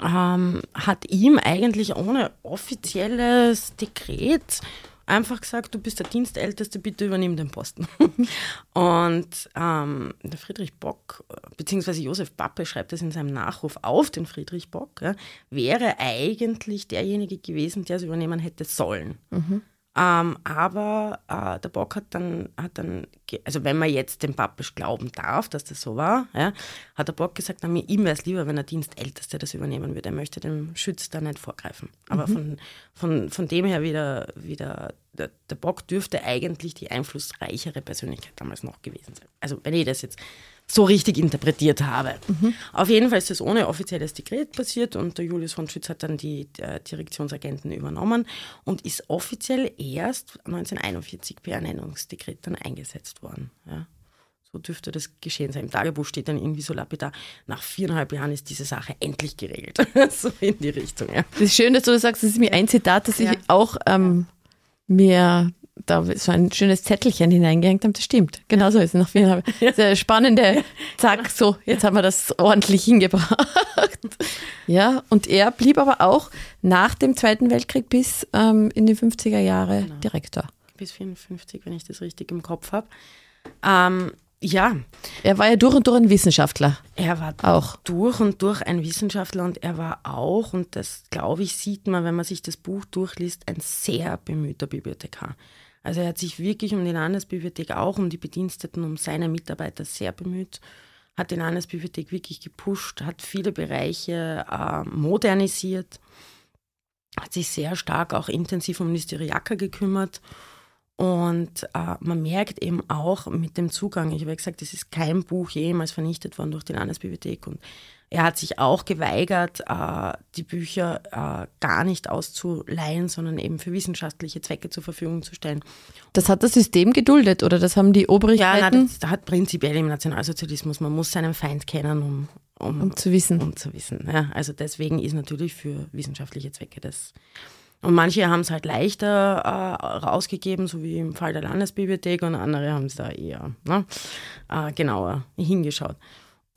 ähm, hat ihm eigentlich ohne offizielles Dekret einfach gesagt, du bist der Dienstälteste, bitte übernimm den Posten. und ähm, der Friedrich Bock, beziehungsweise Josef Pappe schreibt es in seinem Nachruf auf den Friedrich Bock, ja, wäre eigentlich derjenige gewesen, der es übernehmen hätte sollen. Mhm. Ähm, aber äh, der Bock hat dann, hat dann, also wenn man jetzt dem Pappisch glauben darf, dass das so war, ja, hat der Bock gesagt, na, ihm wäre es lieber, wenn der Dienstälteste das übernehmen würde. Er möchte dem Schütz da nicht vorgreifen. Aber mhm. von, von, von dem her wieder, wieder der, der Bock dürfte eigentlich die einflussreichere Persönlichkeit damals noch gewesen sein. Also wenn ich das jetzt so richtig interpretiert habe. Mhm. Auf jeden Fall ist das ohne offizielles Dekret passiert und der Julius von Schütz hat dann die Direktionsagenten übernommen und ist offiziell erst 1941 per Ernennungsdekret dann eingesetzt worden. Ja. So dürfte das geschehen sein. Im Tagebuch steht dann irgendwie so lapidar, nach viereinhalb Jahren ist diese Sache endlich geregelt. so in die Richtung. Ja. Das ist schön, dass du das sagst. Das ist mir ein Zitat, das ja. ich auch ähm, mir da so ein schönes Zettelchen hineingehängt haben. Das stimmt. Genau so ist es. Noch viel sehr spannende. Zack, so, jetzt haben wir das ordentlich hingebracht. Ja, und er blieb aber auch nach dem Zweiten Weltkrieg bis ähm, in die 50er Jahre genau. Direktor. Bis 54, wenn ich das richtig im Kopf habe. Ähm, ja. Er war ja durch und durch ein Wissenschaftler. Er war auch durch und durch ein Wissenschaftler und er war auch, und das glaube ich, sieht man, wenn man sich das Buch durchliest, ein sehr bemühter Bibliothekar. Also er hat sich wirklich um die Landesbibliothek, auch um die Bediensteten, um seine Mitarbeiter sehr bemüht, hat die Landesbibliothek wirklich gepusht, hat viele Bereiche äh, modernisiert, hat sich sehr stark auch intensiv um Mysteriaker gekümmert und äh, man merkt eben auch mit dem Zugang, ich habe ja gesagt, es ist kein Buch jemals vernichtet worden durch die Landesbibliothek. Und er hat sich auch geweigert, äh, die Bücher äh, gar nicht auszuleihen, sondern eben für wissenschaftliche Zwecke zur Verfügung zu stellen. Das hat das System geduldet oder das haben die Obrigkeiten? Ja, nein, das hat prinzipiell im Nationalsozialismus, man muss seinen Feind kennen, um, um, um zu wissen. Um zu wissen ja. Also deswegen ist natürlich für wissenschaftliche Zwecke das und manche haben es halt leichter äh, rausgegeben, so wie im Fall der Landesbibliothek, und andere haben es da eher ne, äh, genauer hingeschaut.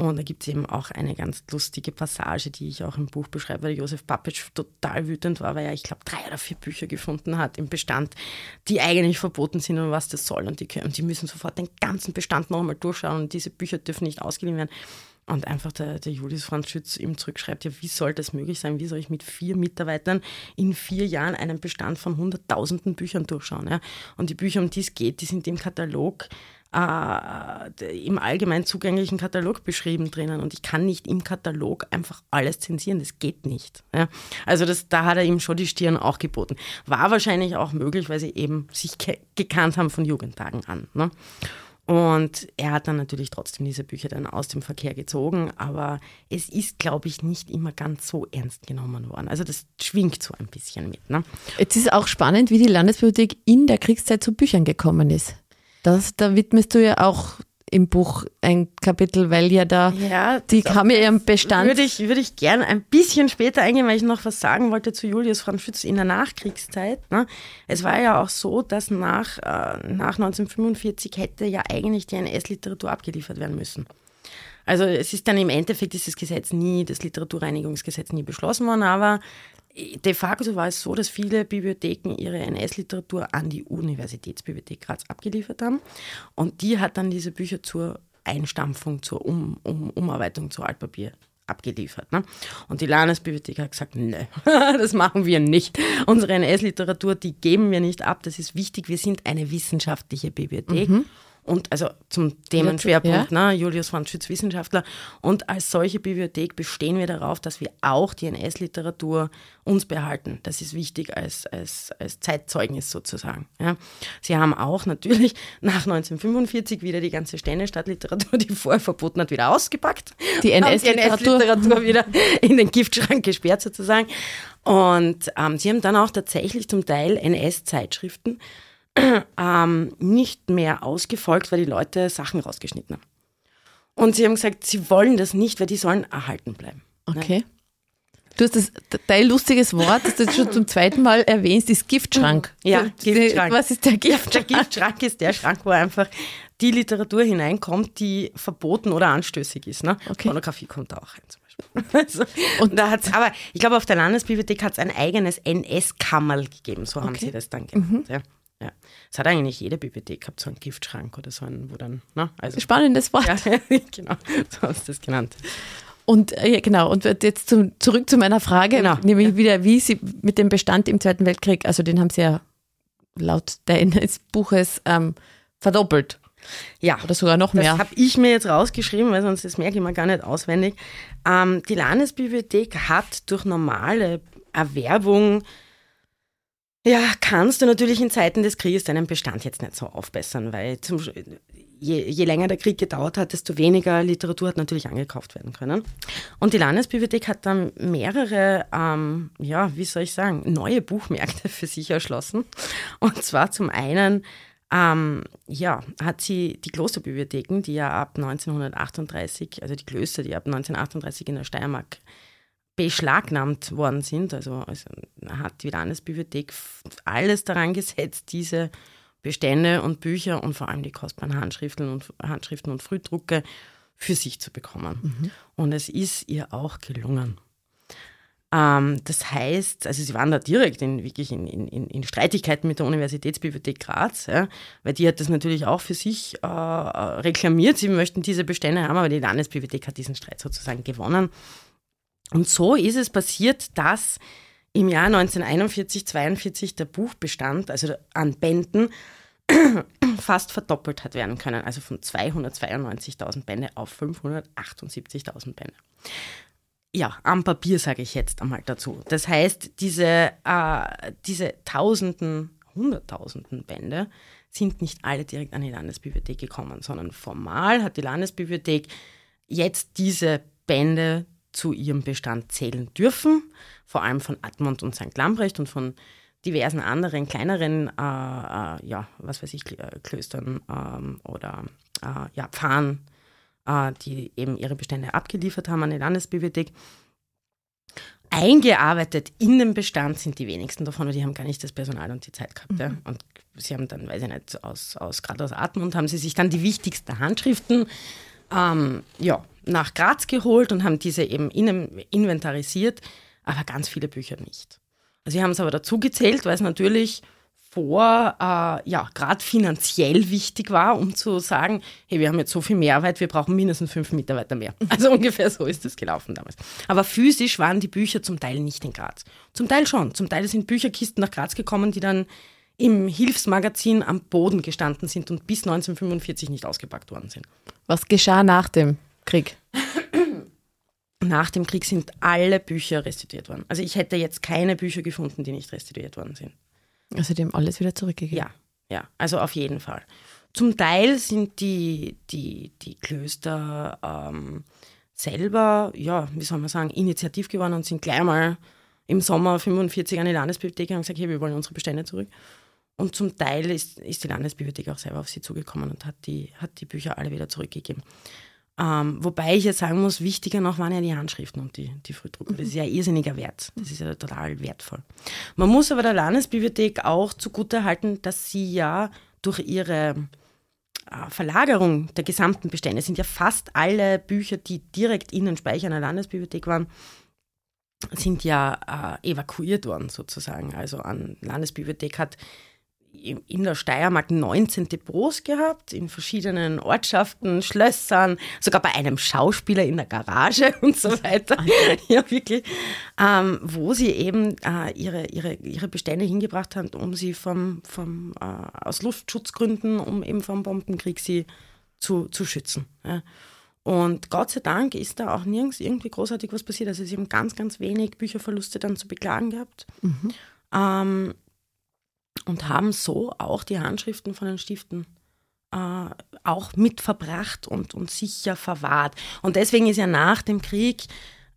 Und da gibt es eben auch eine ganz lustige Passage, die ich auch im Buch beschreibe, weil Josef Papitsch total wütend war, weil er, ich glaube, drei oder vier Bücher gefunden hat im Bestand, die eigentlich verboten sind und was das soll. Und die, und die müssen sofort den ganzen Bestand nochmal durchschauen und diese Bücher dürfen nicht ausgeliehen werden. Und einfach der, der Julius Franz Schütz ihm zurückschreibt, ja, wie soll das möglich sein? Wie soll ich mit vier Mitarbeitern in vier Jahren einen Bestand von hunderttausenden Büchern durchschauen? Ja? Und die Bücher, um die es geht, die sind im Katalog, äh, im allgemein zugänglichen Katalog beschrieben drinnen. Und ich kann nicht im Katalog einfach alles zensieren, das geht nicht. Ja? Also das, da hat er ihm schon die Stirn auch geboten. War wahrscheinlich auch möglich, weil sie eben sich gekannt haben von Jugendtagen an. Ne? Und er hat dann natürlich trotzdem diese Bücher dann aus dem Verkehr gezogen, aber es ist, glaube ich, nicht immer ganz so ernst genommen worden. Also das schwingt so ein bisschen mit. Ne? Jetzt ist auch spannend, wie die Landesbibliothek in der Kriegszeit zu Büchern gekommen ist. Das, da widmest du ja auch im Buch ein Kapitel, weil ja da, Ja, die haben ja ihren Bestand. Würde ich, würde ich gerne ein bisschen später eingehen, weil ich noch was sagen wollte zu Julius Franz Schütz in der Nachkriegszeit. Ne? Es war ja auch so, dass nach, äh, nach 1945 hätte ja eigentlich die NS-Literatur abgeliefert werden müssen. Also es ist dann im Endeffekt dieses Gesetz nie, das Literaturreinigungsgesetz nie beschlossen worden, aber de facto war es so, dass viele Bibliotheken ihre NS-Literatur an die Universitätsbibliothek Graz abgeliefert haben. Und die hat dann diese Bücher zur Einstampfung, zur um um Umarbeitung zu Altpapier abgeliefert. Ne? Und die Landesbibliothek hat gesagt, ne, das machen wir nicht. Unsere NS-Literatur, die geben wir nicht ab. Das ist wichtig. Wir sind eine wissenschaftliche Bibliothek. Und also zum Themenschwerpunkt, ne, Julius Franz Schütz, Wissenschaftler. Und als solche Bibliothek bestehen wir darauf, dass wir auch die NS-Literatur uns behalten. Das ist wichtig als, als, als Zeitzeugnis sozusagen. Ja. Sie haben auch natürlich nach 1945 wieder die ganze Ständestadtliteratur, die vorher verboten hat, wieder ausgepackt. Die NS-Literatur. NS-Literatur wieder in den Giftschrank gesperrt sozusagen. Und ähm, sie haben dann auch tatsächlich zum Teil NS-Zeitschriften ähm, nicht mehr ausgefolgt, weil die Leute Sachen rausgeschnitten haben. Und sie haben gesagt, sie wollen das nicht, weil die sollen erhalten bleiben. Okay. Du hast das, dein lustiges Wort, das du jetzt schon zum zweiten Mal erwähnst, ist Giftschrank. Ja, Giftschrank. Was ist der Der Giftschrank? Giftschrank ist der Schrank, wo einfach die Literatur hineinkommt, die verboten oder anstößig ist. Ne? Okay. Pornografie kommt da auch rein zum Beispiel. Also, und da hat's, aber ich glaube, auf der Landesbibliothek hat es ein eigenes NS-Kammerl gegeben, so haben Okay. sie das dann genannt. Ja. Ja. Es hat eigentlich jede Bibliothek gehabt, so einen Giftschrank oder so einen, wo dann, ne? Also, Spannendes Wort. ja, genau, so hast du das genannt. Und äh, ja, genau, und jetzt zum, zurück zu meiner Frage, Genau. nämlich wieder, wie Sie mit dem Bestand im Zweiten Weltkrieg, also den haben Sie ja laut deines Buches ähm, verdoppelt Ja, oder sogar noch Das mehr. habe ich mir jetzt rausgeschrieben, weil sonst das merke ich mir gar nicht auswendig. Ähm, die Landesbibliothek hat durch normale Erwerbung, ja, kannst du natürlich in Zeiten des Krieges deinen Bestand jetzt nicht so aufbessern, weil zum, je, je länger der Krieg gedauert hat, desto weniger Literatur hat natürlich angekauft werden können. Und die Landesbibliothek hat dann mehrere, ähm, ja, wie soll ich sagen, neue Buchmärkte für sich erschlossen. Und zwar zum einen ähm, ja, hat sie die Klosterbibliotheken, die ja ab 1938, also die Klöster, die ab 1938 in der Steiermark beschlagnahmt worden sind, also, also hat die Landesbibliothek alles daran gesetzt, diese Bestände und Bücher und vor allem die kostbaren Handschriften und, Handschriften und Frühdrucke für sich zu bekommen. Und es ist ihr auch gelungen. Ähm, das heißt, also sie waren da direkt in, wirklich in, in, in in Streitigkeiten mit der Universitätsbibliothek Graz, ja, weil die hat das natürlich auch für sich äh, reklamiert. Sie möchten diese Bestände haben, aber die Landesbibliothek hat diesen Streit sozusagen gewonnen. Und so ist es passiert, dass im Jahr 1941, 42 der Buchbestand, also an Bänden, fast verdoppelt hat werden können. Also von 292.000 Bände auf 578.000 Bände. Ja, am Papier sage ich jetzt einmal dazu. Das heißt, diese, äh, diese Tausenden, Hunderttausenden Bände sind nicht alle direkt an die Landesbibliothek gekommen, sondern formal hat die Landesbibliothek jetzt diese Bände zu ihrem Bestand zählen dürfen, vor allem von Admont und St. Lambrecht und von diversen anderen kleineren, äh, äh, ja, was weiß ich, äh, Klöstern ähm, oder äh, ja, Pfarren, äh, die eben ihre Bestände abgeliefert haben an die Landesbibliothek. Eingearbeitet in den Bestand sind die wenigsten davon, weil die haben gar nicht das Personal und die Zeit gehabt. Ja. Und sie haben dann, weiß ich nicht, aus, aus gerade aus Atmund haben sie sich dann die wichtigsten Handschriften ähm, ja, nach Graz geholt und haben diese eben innen inventarisiert, aber ganz viele Bücher nicht. Also sie haben es aber dazu gezählt, weil es natürlich vor, äh, ja, gerade finanziell wichtig war, um zu sagen, hey, wir haben jetzt so viel Mehrarbeit, wir brauchen mindestens fünf Mitarbeiter mehr. Also ungefähr so ist das gelaufen damals. Aber physisch waren die Bücher zum Teil nicht in Graz. Zum Teil schon. Zum Teil sind Bücherkisten nach Graz gekommen, die dann im Hilfsmagazin am Boden gestanden sind und bis 1945 nicht ausgepackt worden sind. Was geschah nach dem Krieg? Nach dem Krieg sind alle Bücher restituiert worden. Also ich hätte jetzt keine Bücher gefunden, die nicht restituiert worden sind. Also die haben alles wieder zurückgegeben. Ja, ja, also auf jeden Fall. Zum Teil sind die, die, die Klöster ähm, selber, ja, wie soll man sagen, initiativ geworden und sind gleich mal im Sommer 45 an die Landesbibliothek und haben gesagt, hey, wir wollen unsere Bestände zurück. Und zum Teil ist, ist die Landesbibliothek auch selber auf sie zugekommen und hat die, hat die Bücher alle wieder zurückgegeben. Ähm, wobei ich jetzt sagen muss, wichtiger noch waren ja die Handschriften und die, die Frühdrucke. Das ist ja irrsinniger Wert. Das ist ja total wertvoll. Man muss aber der Landesbibliothek auch zugutehalten, dass sie ja durch ihre äh, Verlagerung der gesamten Bestände sind ja fast alle Bücher, die direkt in den Speichern der Landesbibliothek waren, sind ja äh, evakuiert worden sozusagen. Also an Landesbibliothek hat in der Steiermark 19 Depots gehabt, in verschiedenen Ortschaften, Schlössern, sogar bei einem Schauspieler in der Garage und so weiter. ja, wirklich. Ähm, wo sie eben äh, ihre, ihre, ihre Bestände hingebracht haben, um sie vom, vom, äh, aus Luftschutzgründen, um eben vom Bombenkrieg sie zu, zu schützen. Ja. Und Gott sei Dank ist da auch nirgends irgendwie großartig was passiert. Also sie haben ganz, ganz wenig Bücherverluste dann zu beklagen gehabt. Mhm. Ähm, und haben so auch die Handschriften von den Stiften äh, auch mitverbracht und, und sicher verwahrt. Und deswegen ist ja nach dem Krieg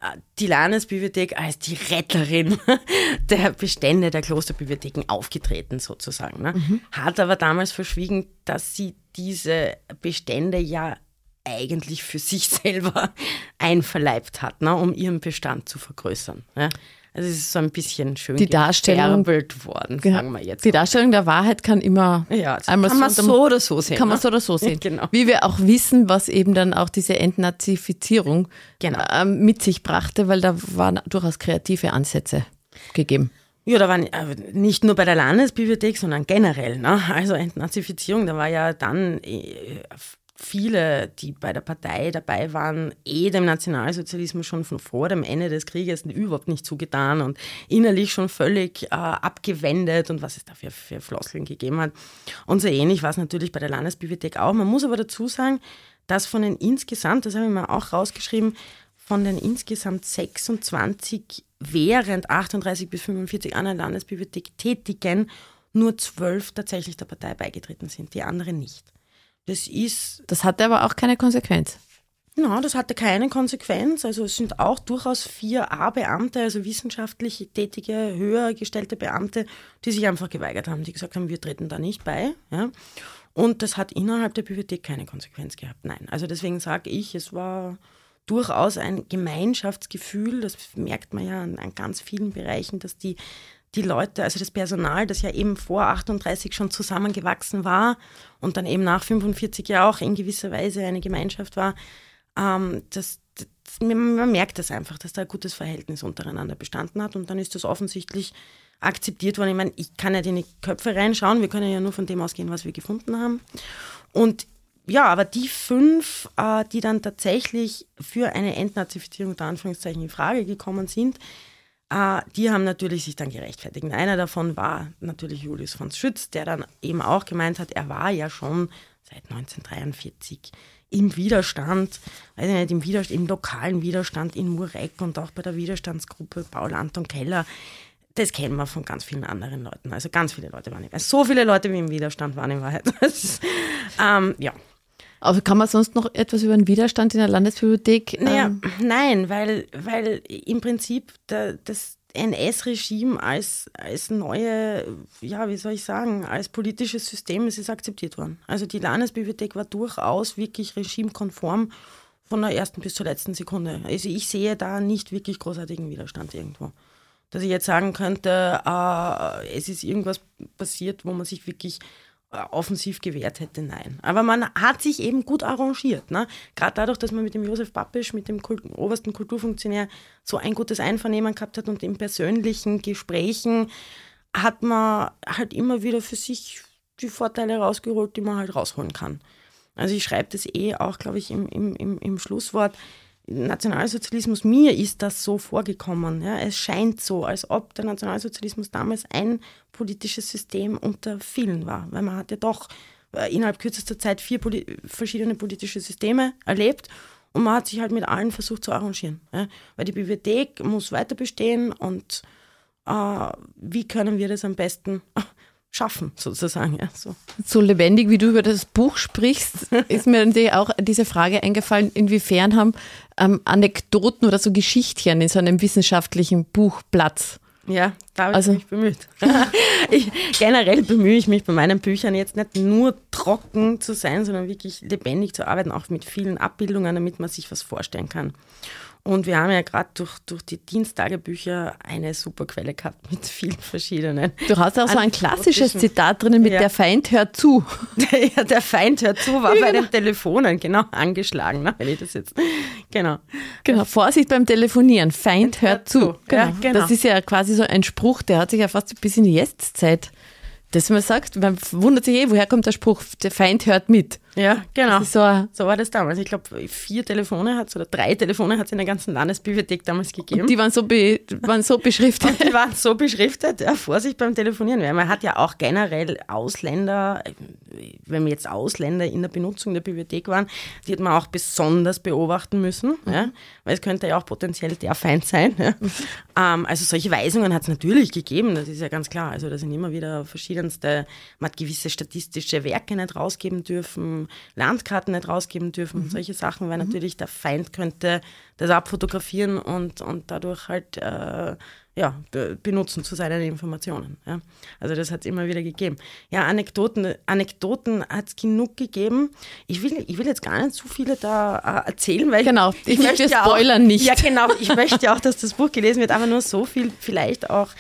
äh, die Landesbibliothek als die Retterin der Bestände der Klosterbibliotheken aufgetreten, sozusagen. Ne? Mhm. Hat aber damals verschwiegen, dass sie diese Bestände ja eigentlich für sich selber einverleibt hat, ne, um ihren Bestand zu vergrößern. Ne? Also es ist so ein bisschen schön die Darstellung worden, sagen wir jetzt. Die Darstellung der Wahrheit kann immer ja, also einmal kann man so oder so sehen. Kann man ne? so oder so sehen. genau. Wie wir auch wissen, was eben dann auch diese Entnazifizierung genau. äh, mit sich brachte, weil da waren durchaus kreative Ansätze gegeben. Ja, da waren äh, nicht nur bei der Landesbibliothek, sondern generell. Ne? Also Entnazifizierung, da war ja dann äh, viele, die bei der Partei dabei waren, eh dem Nationalsozialismus schon von vor dem Ende des Krieges überhaupt nicht zugetan und innerlich schon völlig äh, abgewendet und was es da für, für Floskeln gegeben hat. Und so ähnlich war es natürlich bei der Landesbibliothek auch. Man muss aber dazu sagen, dass von den insgesamt, das habe ich mir auch rausgeschrieben, von den insgesamt 26 während 38 bis 45 an der Landesbibliothek tätigen nur zwölf tatsächlich der Partei beigetreten sind, die anderen nicht. Das ist. Das hatte aber auch keine Konsequenz. Na, das hatte keine Konsequenz. Also es sind auch durchaus vier A-Beamte, also wissenschaftlich tätige, höher gestellte Beamte, die sich einfach geweigert haben, die gesagt haben, wir treten da nicht bei. Ja. Und das hat innerhalb der Bibliothek keine Konsequenz gehabt. Nein. Also deswegen sage ich, es war durchaus ein Gemeinschaftsgefühl. Das merkt man ja an, an ganz vielen Bereichen, dass die die Leute, also das Personal, das ja eben vor 38 schon zusammengewachsen war und dann eben nach 45 ja auch in gewisser Weise eine Gemeinschaft war, ähm, das, das, man merkt das einfach, dass da ein gutes Verhältnis untereinander bestanden hat und dann ist das offensichtlich akzeptiert worden. Ich meine, ich kann ja in die Köpfe reinschauen, wir können ja nur von dem ausgehen, was wir gefunden haben. Und ja, aber die fünf, äh, die dann tatsächlich für eine Entnazifizierung unter Anführungszeichen in Frage gekommen sind, äh, die haben natürlich sich dann gerechtfertigt. Einer davon war natürlich Julius von Schütz, der dann eben auch gemeint hat, er war ja schon seit 1943 im Widerstand, weiß ich nicht, im, Widerstand, im lokalen Widerstand in Mureck und auch bei der Widerstandsgruppe Paul Anton Keller. Das kennen wir von ganz vielen anderen Leuten. Also ganz viele Leute waren im Wahrheit. So viele Leute wie im Widerstand waren in Wahrheit. Ist, ähm, ja. Aber kann man sonst noch etwas über den Widerstand in der Landesbibliothek? Naja, ähm nein, weil, weil im Prinzip der, das NS-Regime als, als neue, ja, wie soll ich sagen, als politisches System ist es akzeptiert worden. Also die Landesbibliothek war durchaus wirklich regimekonform von der ersten bis zur letzten Sekunde. Also ich sehe da nicht wirklich großartigen Widerstand irgendwo. Dass ich jetzt sagen könnte, äh, es ist irgendwas passiert, wo man sich wirklich offensiv gewehrt hätte, nein. Aber man hat sich eben gut arrangiert. Ne? Gerade dadurch, dass man mit dem Josef Pappisch, mit dem Kult obersten Kulturfunktionär, so ein gutes Einvernehmen gehabt hat und in persönlichen Gesprächen hat man halt immer wieder für sich die Vorteile rausgeholt, die man halt rausholen kann. Also ich schreibe das eh auch, glaube ich, im, im, im Schlusswort. Nationalsozialismus, mir ist das so vorgekommen. Ja. Es scheint so, als ob der Nationalsozialismus damals ein politisches System unter vielen war, weil man hat ja doch äh, innerhalb kürzester Zeit vier Poli verschiedene politische Systeme erlebt und man hat sich halt mit allen versucht zu arrangieren. Ja. Weil die Bibliothek muss weiter bestehen und äh, wie können wir das am besten schaffen, sozusagen. Ja, so. so lebendig, wie du über das Buch sprichst, ist mir natürlich auch diese Frage eingefallen, inwiefern haben ähm, Anekdoten oder so Geschichtchen in so einem wissenschaftlichen Buch Platz? Ja, da habe also. ich mich bemüht. ich, generell bemühe ich mich bei meinen Büchern jetzt nicht nur trocken zu sein, sondern wirklich lebendig zu arbeiten, auch mit vielen Abbildungen, damit man sich was vorstellen kann. Und wir haben ja gerade durch, durch die Dienstagebücher eine super Quelle gehabt mit vielen verschiedenen. Du hast auch so ein klassisches Zitat drinnen mit ja. der Feind hört zu. ja, der Feind hört zu war bei den Telefonen genau angeschlagen, ne, wenn ich das jetzt. Genau. Genau, Vorsicht beim Telefonieren. Feind hört, hört zu. zu. Genau. Ja, genau. Das ist ja quasi so ein Spruch, der hat sich ja fast bis in die Jetztzeit dass man sagt, man wundert sich eh, woher kommt der Spruch, der Feind hört mit. Ja, genau. So, so, war das damals. Ich glaube, vier Telefone hat es oder drei Telefone hat es in der ganzen Landesbibliothek damals gegeben. Und die waren so, be, waren so beschriftet. Und die waren so beschriftet, ja, Vorsicht beim Telefonieren. Weil man hat ja auch generell Ausländer, wenn jetzt Ausländer in der Benutzung der Bibliothek waren, die hat man auch besonders beobachten müssen, mhm. ja, weil es könnte ja auch potenziell der Feind sein. Ja. Ähm, also solche Weisungen hat es natürlich gegeben, das ist ja ganz klar. Also da sind immer wieder verschiedenste, man hat gewisse statistische Werke nicht rausgeben dürfen, Landkarten nicht rausgeben dürfen mhm. und solche Sachen, weil mhm. natürlich der Feind könnte das abfotografieren und, und dadurch halt äh, ja, benutzen zu seinen Informationen. Ja. Also das hat es immer wieder gegeben. Ja, Anekdoten, Anekdoten hat es genug gegeben. Ich will, ich will jetzt gar nicht zu viele da äh, erzählen, weil genau, ich, ich möchte ja spoilern auch, nicht. Ja, genau. Ich möchte ja auch, dass das Buch gelesen wird, aber nur so viel vielleicht auch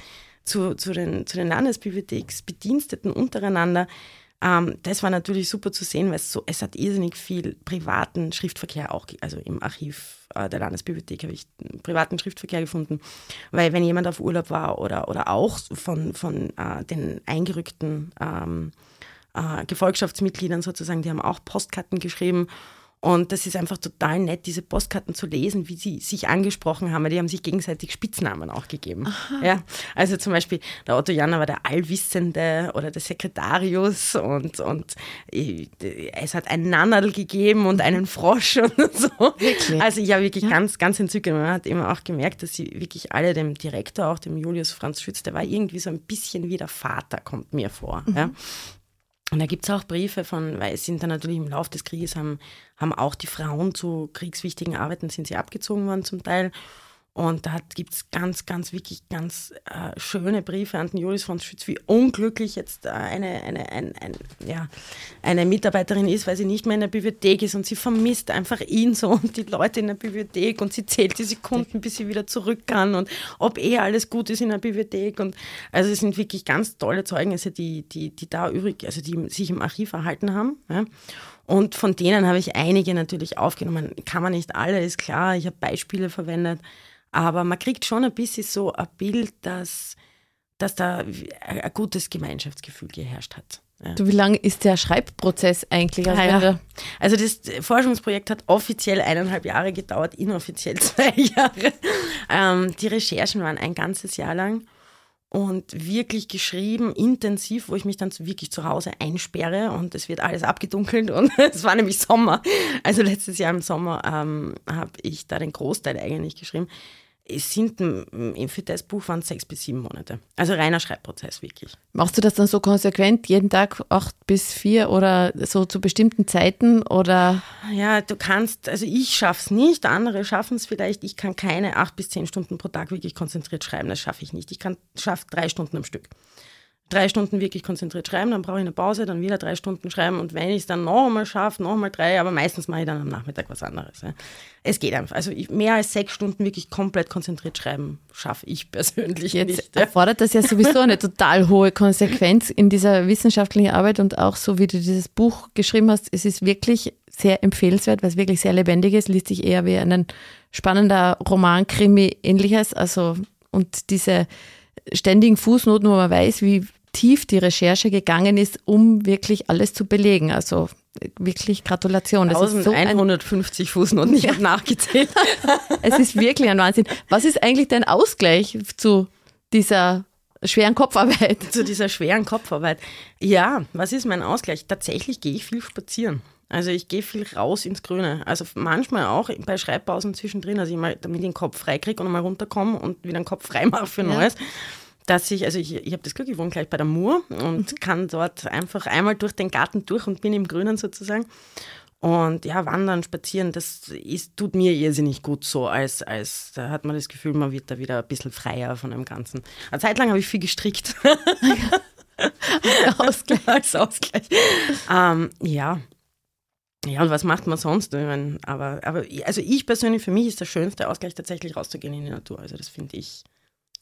zu, zu den, zu den Landesbibliotheksbediensteten untereinander. Ähm, das war natürlich super zu sehen, weil es, so, es hat irrsinnig viel privaten Schriftverkehr auch, also im Archiv äh, der Landesbibliothek habe ich privaten Schriftverkehr gefunden, weil wenn jemand auf Urlaub war oder, oder auch von, von äh, den eingerückten ähm, äh, Gefolgschaftsmitgliedern sozusagen, die haben auch Postkarten geschrieben und das ist einfach total nett, diese Postkarten zu lesen, wie sie sich angesprochen haben. Die haben sich gegenseitig Spitznamen auch gegeben. Ja, also zum Beispiel der Otto Janner war der Allwissende oder der Sekretarius und, und äh, es hat einen Nannerl gegeben und einen Frosch und so. Wirklich? Also ja, wirklich ja. ganz, ganz entzückend. Man hat immer auch gemerkt, dass sie wirklich alle dem Direktor, auch dem Julius Franz Schütz, der war irgendwie so ein bisschen wie der Vater, kommt mir vor. Mhm. Ja. Und da gibt es auch Briefe von, weil es sind dann natürlich im Laufe des Krieges haben, haben auch die Frauen zu kriegswichtigen Arbeiten sind sie abgezogen worden zum Teil. Und da gibt es ganz, ganz, wirklich ganz äh, schöne Briefe an den Julius von Schütz, wie unglücklich jetzt äh, eine, eine, ein, ein, ja, eine Mitarbeiterin ist, weil sie nicht mehr in der Bibliothek ist und sie vermisst einfach ihn so und die Leute in der Bibliothek und sie zählt die Sekunden, bis sie wieder zurück kann und ob eh alles gut ist in der Bibliothek. Und also es sind wirklich ganz tolle Zeugnisse, die, die, die da übrig, also die sich im Archiv erhalten haben. Ja. Und von denen habe ich einige natürlich aufgenommen. Kann man nicht alle, ist klar. Ich habe Beispiele verwendet. Aber man kriegt schon ein bisschen so ein Bild, dass, dass da ein gutes Gemeinschaftsgefühl geherrscht hat. Ja. Du, wie lange ist der Schreibprozess eigentlich? Also, ja. also das Forschungsprojekt hat offiziell eineinhalb Jahre gedauert, inoffiziell zwei Jahre. Ähm, die Recherchen waren ein ganzes Jahr lang und wirklich geschrieben, intensiv, wo ich mich dann wirklich zu Hause einsperre und es wird alles abgedunkelt und es war nämlich Sommer. Also letztes Jahr im Sommer ähm, habe ich da den Großteil eigentlich geschrieben es sind für das Buch waren sechs bis sieben Monate. Also reiner Schreibprozess wirklich. Machst du das dann so konsequent, jeden Tag acht bis vier oder so zu bestimmten Zeiten oder? Ja, du kannst, also ich schaffe es nicht, andere schaffen es vielleicht. Ich kann keine acht bis zehn Stunden pro Tag wirklich konzentriert schreiben, das schaffe ich nicht. Ich kann schaffe drei Stunden am Stück drei Stunden wirklich konzentriert schreiben, dann brauche ich eine Pause, dann wieder drei Stunden schreiben und wenn ich es dann noch einmal schaffe, noch einmal drei, aber meistens mache ich dann am Nachmittag was anderes. Ja. Es geht einfach. Also ich, mehr als sechs Stunden wirklich komplett konzentriert schreiben schaffe ich persönlich Jetzt nicht. Ja. erfordert das ja sowieso eine total hohe Konsequenz in dieser wissenschaftlichen Arbeit und auch so, wie du dieses Buch geschrieben hast, es ist wirklich sehr empfehlenswert, weil es wirklich sehr lebendig ist, liest sich eher wie ein spannender Roman, Krimi, ähnliches. Also und diese ständigen Fußnoten, wo man weiß, wie tief die Recherche gegangen ist, um wirklich alles zu belegen. Also wirklich Gratulation. Das 1150 so Fußnoten, ich habe nachgezählt. es ist wirklich ein Wahnsinn. Was ist eigentlich dein Ausgleich zu dieser schweren Kopfarbeit? Zu dieser schweren Kopfarbeit. Ja, was ist mein Ausgleich? Tatsächlich gehe ich viel spazieren. Also ich gehe viel raus ins Grüne. Also manchmal auch bei Schreibpausen zwischendrin, also ich mal damit den Kopf freikriege und mal runterkomme und wieder den Kopf frei mache für Neues. Ja dass ich, also ich, ich habe das Glück, ich wohne gleich bei der Mur und mhm. kann dort einfach einmal durch den Garten durch und bin im Grünen sozusagen. Und ja, wandern, spazieren, das ist, tut mir irrsinnig gut so, als, als da hat man das Gefühl, man wird da wieder ein bisschen freier von dem Ganzen. Eine Zeit lang habe ich viel gestrickt. Ausgleich. Als Ausgleich. Ähm, ja. Ja, und was macht man sonst? Meine, aber, aber also ich persönlich, für mich ist der schönste Ausgleich tatsächlich rauszugehen in die Natur. Also das finde ich.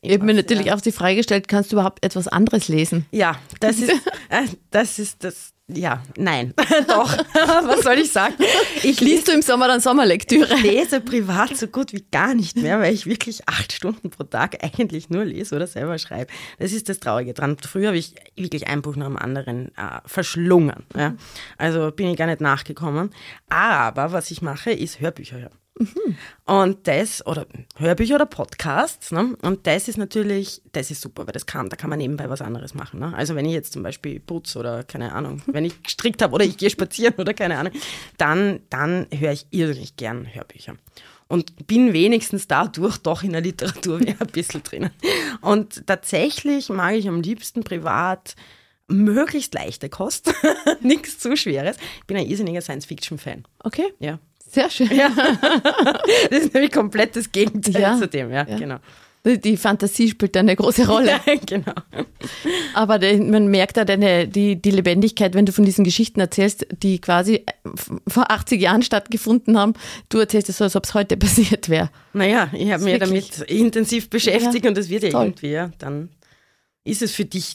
Ich habe mir natürlich auch die Frage gestellt, kannst du überhaupt etwas anderes lesen? Ja, das ist, äh, das ist das, ja, nein, doch. Was soll ich sagen? Ich Liest du im Sommer dann Sommerlektüre? Ich lese privat so gut wie gar nicht mehr, weil ich wirklich acht Stunden pro Tag eigentlich nur lese oder selber schreibe. Das ist das Traurige dran. Früher habe ich wirklich ein Buch nach dem anderen äh, verschlungen. Ja? Also bin ich gar nicht nachgekommen. Aber was ich mache, ist Hörbücher hören. Mhm. Und das, oder Hörbücher oder Podcasts, ne? und das ist natürlich, das ist super, weil das kann, da kann man nebenbei was anderes machen. Ne? Also wenn ich jetzt zum Beispiel putze oder keine Ahnung, wenn ich gestrickt habe oder ich gehe spazieren oder keine Ahnung, dann, dann höre ich irrsinnig gern Hörbücher. Und bin wenigstens dadurch doch in der Literatur ein bisschen drinnen. Und tatsächlich mag ich am liebsten privat möglichst leichte Kost, nichts zu Schweres. Ich bin ein irrsinniger Science-Fiction-Fan. Okay. Ja. Sehr schön. Ja. Das ist nämlich komplett das Gegenteil Ja. zu dem, ja, Ja. genau. Die Fantasie spielt eine große Rolle. genau. Aber man merkt da deine, die, die Lebendigkeit, wenn du von diesen Geschichten erzählst, die quasi vor 80 Jahren stattgefunden haben. Du erzählst es so, als ob es heute passiert wäre. Naja, ich habe mich wirklich- damit intensiv beschäftigt Ja, und das wird ja toll. irgendwie, ja, dann ist es für dich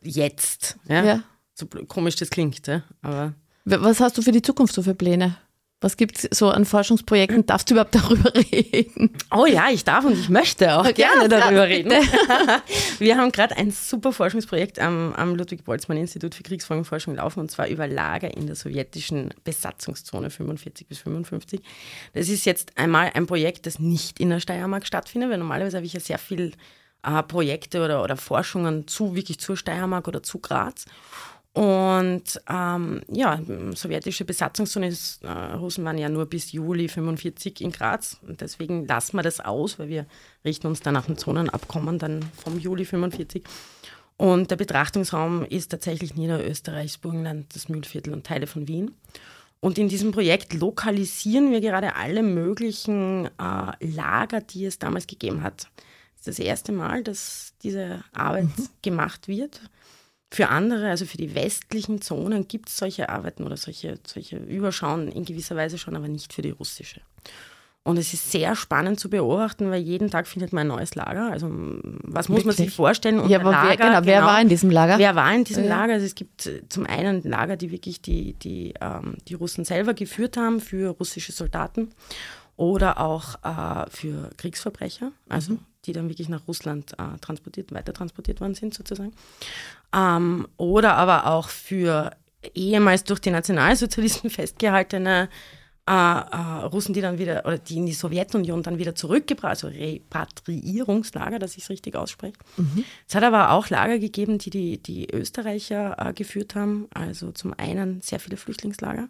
jetzt. Ja? Ja. So komisch das klingt, ja? aber Was hast du für die Zukunft so für Pläne? Was gibt es so an Forschungsprojekten? Darfst du überhaupt darüber reden? Oh ja, ich darf und ich möchte auch gerne Ja, darüber bitte. reden. Wir haben gerade ein super Forschungsprojekt am, am Ludwig-Boltzmann-Institut für Kriegsfolgenforschung laufen und zwar über Lager in der sowjetischen Besatzungszone 45 bis 55. Das ist jetzt einmal ein Projekt, das nicht in der Steiermark stattfindet, weil normalerweise habe ich ja sehr viel äh, Projekte oder, oder Forschungen zu wirklich zur Steiermark oder zu Graz. Und ähm, ja, sowjetische Besatzungszone, ist, äh, Russen waren ja nur bis Juli 45 in Graz und deswegen lassen wir das aus, weil wir richten uns dann nach dem Zonenabkommen dann vom Juli 45. Und der Betrachtungsraum ist tatsächlich Niederösterreichs Burgenland, das Mühlviertel und Teile von Wien. Und in diesem Projekt lokalisieren wir gerade alle möglichen äh, Lager, die es damals gegeben hat. Das ist das erste Mal, dass diese Arbeit gemacht wird. Für andere, also für die westlichen Zonen, gibt es solche Arbeiten oder solche, solche Überschauen in gewisser Weise schon, aber nicht für die russische. Und es ist sehr spannend zu beobachten, weil jeden Tag findet man ein neues Lager. Also was muss man Wirklich? sich vorstellen? Ja, unter aber wer, Lager, genau, wer war in diesem Lager? Wer war in diesem Ja. Lager? Also es gibt äh, zum einen Lager, die wirklich die, die, ähm, die Russen selber geführt haben für russische Soldaten oder auch äh, für Kriegsverbrecher, also Mhm. Die dann wirklich nach Russland äh, transportiert, weiter transportiert worden sind sozusagen. Ähm, oder aber auch für ehemals durch die Nationalsozialisten festgehaltene äh, äh, Russen, die dann wieder, oder die in die Sowjetunion dann wieder zurückgebracht, also Repatriierungslager, dass ich es richtig ausspreche. Es hat aber auch Lager gegeben, die die, die Österreicher äh, geführt haben, also zum einen sehr viele Flüchtlingslager.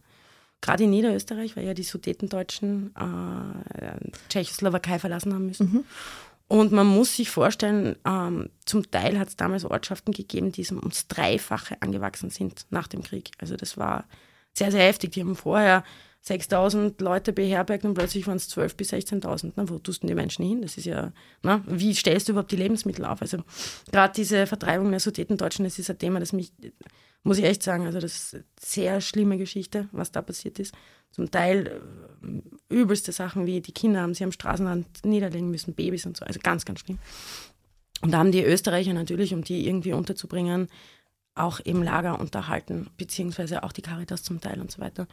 Gerade in Niederösterreich, weil ja die Sudetendeutschen äh, Tschechoslowakei verlassen haben müssen. Und man muss sich vorstellen, ähm, zum Teil hat es damals Ortschaften gegeben, die ums Dreifache angewachsen sind nach dem Krieg. Also das war sehr, sehr heftig. Die haben vorher 6000 Leute beherbergt und plötzlich waren es 12.000 bis 16.000. Na, wo tust denn die Menschen hin? Das ist ja, na, wie stellst du überhaupt die Lebensmittel auf? Also gerade diese Vertreibung der Sudetendeutschen, das ist ein Thema, das mich, muss ich echt sagen, also das ist eine sehr schlimme Geschichte, was da passiert ist. Zum Teil äh, übelste Sachen wie die Kinder haben sie am Straßenrand niederlegen müssen, Babys und so, also ganz, ganz schlimm. Und da haben die Österreicher natürlich, um die irgendwie unterzubringen, auch im Lager unterhalten, beziehungsweise auch die Caritas zum Teil und so weiter.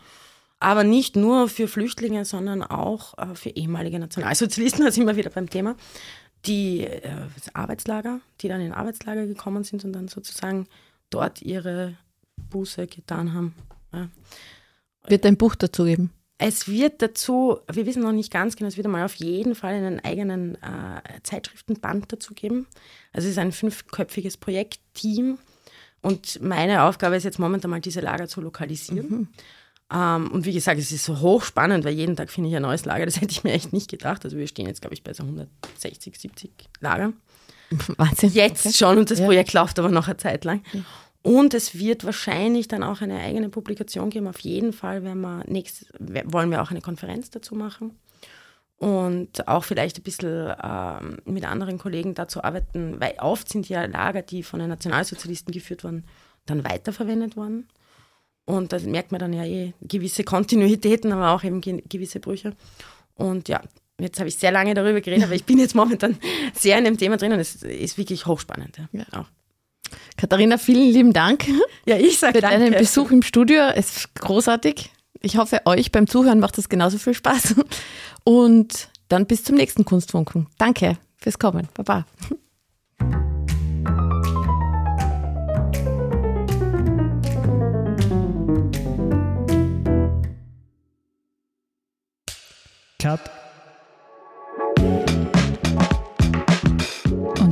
Aber nicht nur für Flüchtlinge, sondern auch äh, für ehemalige Nationalsozialisten, da sind wir wieder beim Thema, die äh, Arbeitslager, die dann in Arbeitslager gekommen sind und dann sozusagen dort ihre Buße getan haben. Ja. Wird ein Buch dazu geben? Es wird dazu, wir wissen noch nicht ganz genau, es wird einmal auf jeden Fall einen eigenen äh, Zeitschriftenband dazu geben. Also es ist ein fünfköpfiges Projektteam und meine Aufgabe ist jetzt momentan mal diese Lager zu lokalisieren. Ähm, und wie gesagt, es ist so hochspannend, weil jeden Tag finde ich ein neues Lager. Das hätte ich mir echt nicht gedacht. Also wir stehen jetzt, glaube ich, bei so 160, 70 Lagern. Wahnsinn. Jetzt Okay. schon und das Ja. Projekt läuft aber noch eine Zeit lang. Und es wird wahrscheinlich dann auch eine eigene Publikation geben. Auf jeden Fall werden wir nächstes, wollen wir auch eine Konferenz dazu machen. Und auch vielleicht ein bisschen ähm, mit anderen Kollegen dazu arbeiten, weil oft sind ja Lager, die von den Nationalsozialisten geführt wurden, dann weiterverwendet worden. Und da merkt man dann ja eh gewisse Kontinuitäten, aber auch eben gewisse Brüche. Und ja, jetzt habe ich sehr lange darüber geredet, aber ich bin jetzt momentan sehr in dem Thema drin und es ist wirklich hochspannend. Ja. ja. Katharina, vielen lieben Dank. Ja, ich sage Für deinen Besuch im Studio. Es ist großartig. Ich hoffe, euch beim Zuhören macht es genauso viel Spaß. Und dann bis zum nächsten Kunstfunken. Danke fürs Kommen. Baba. Cut.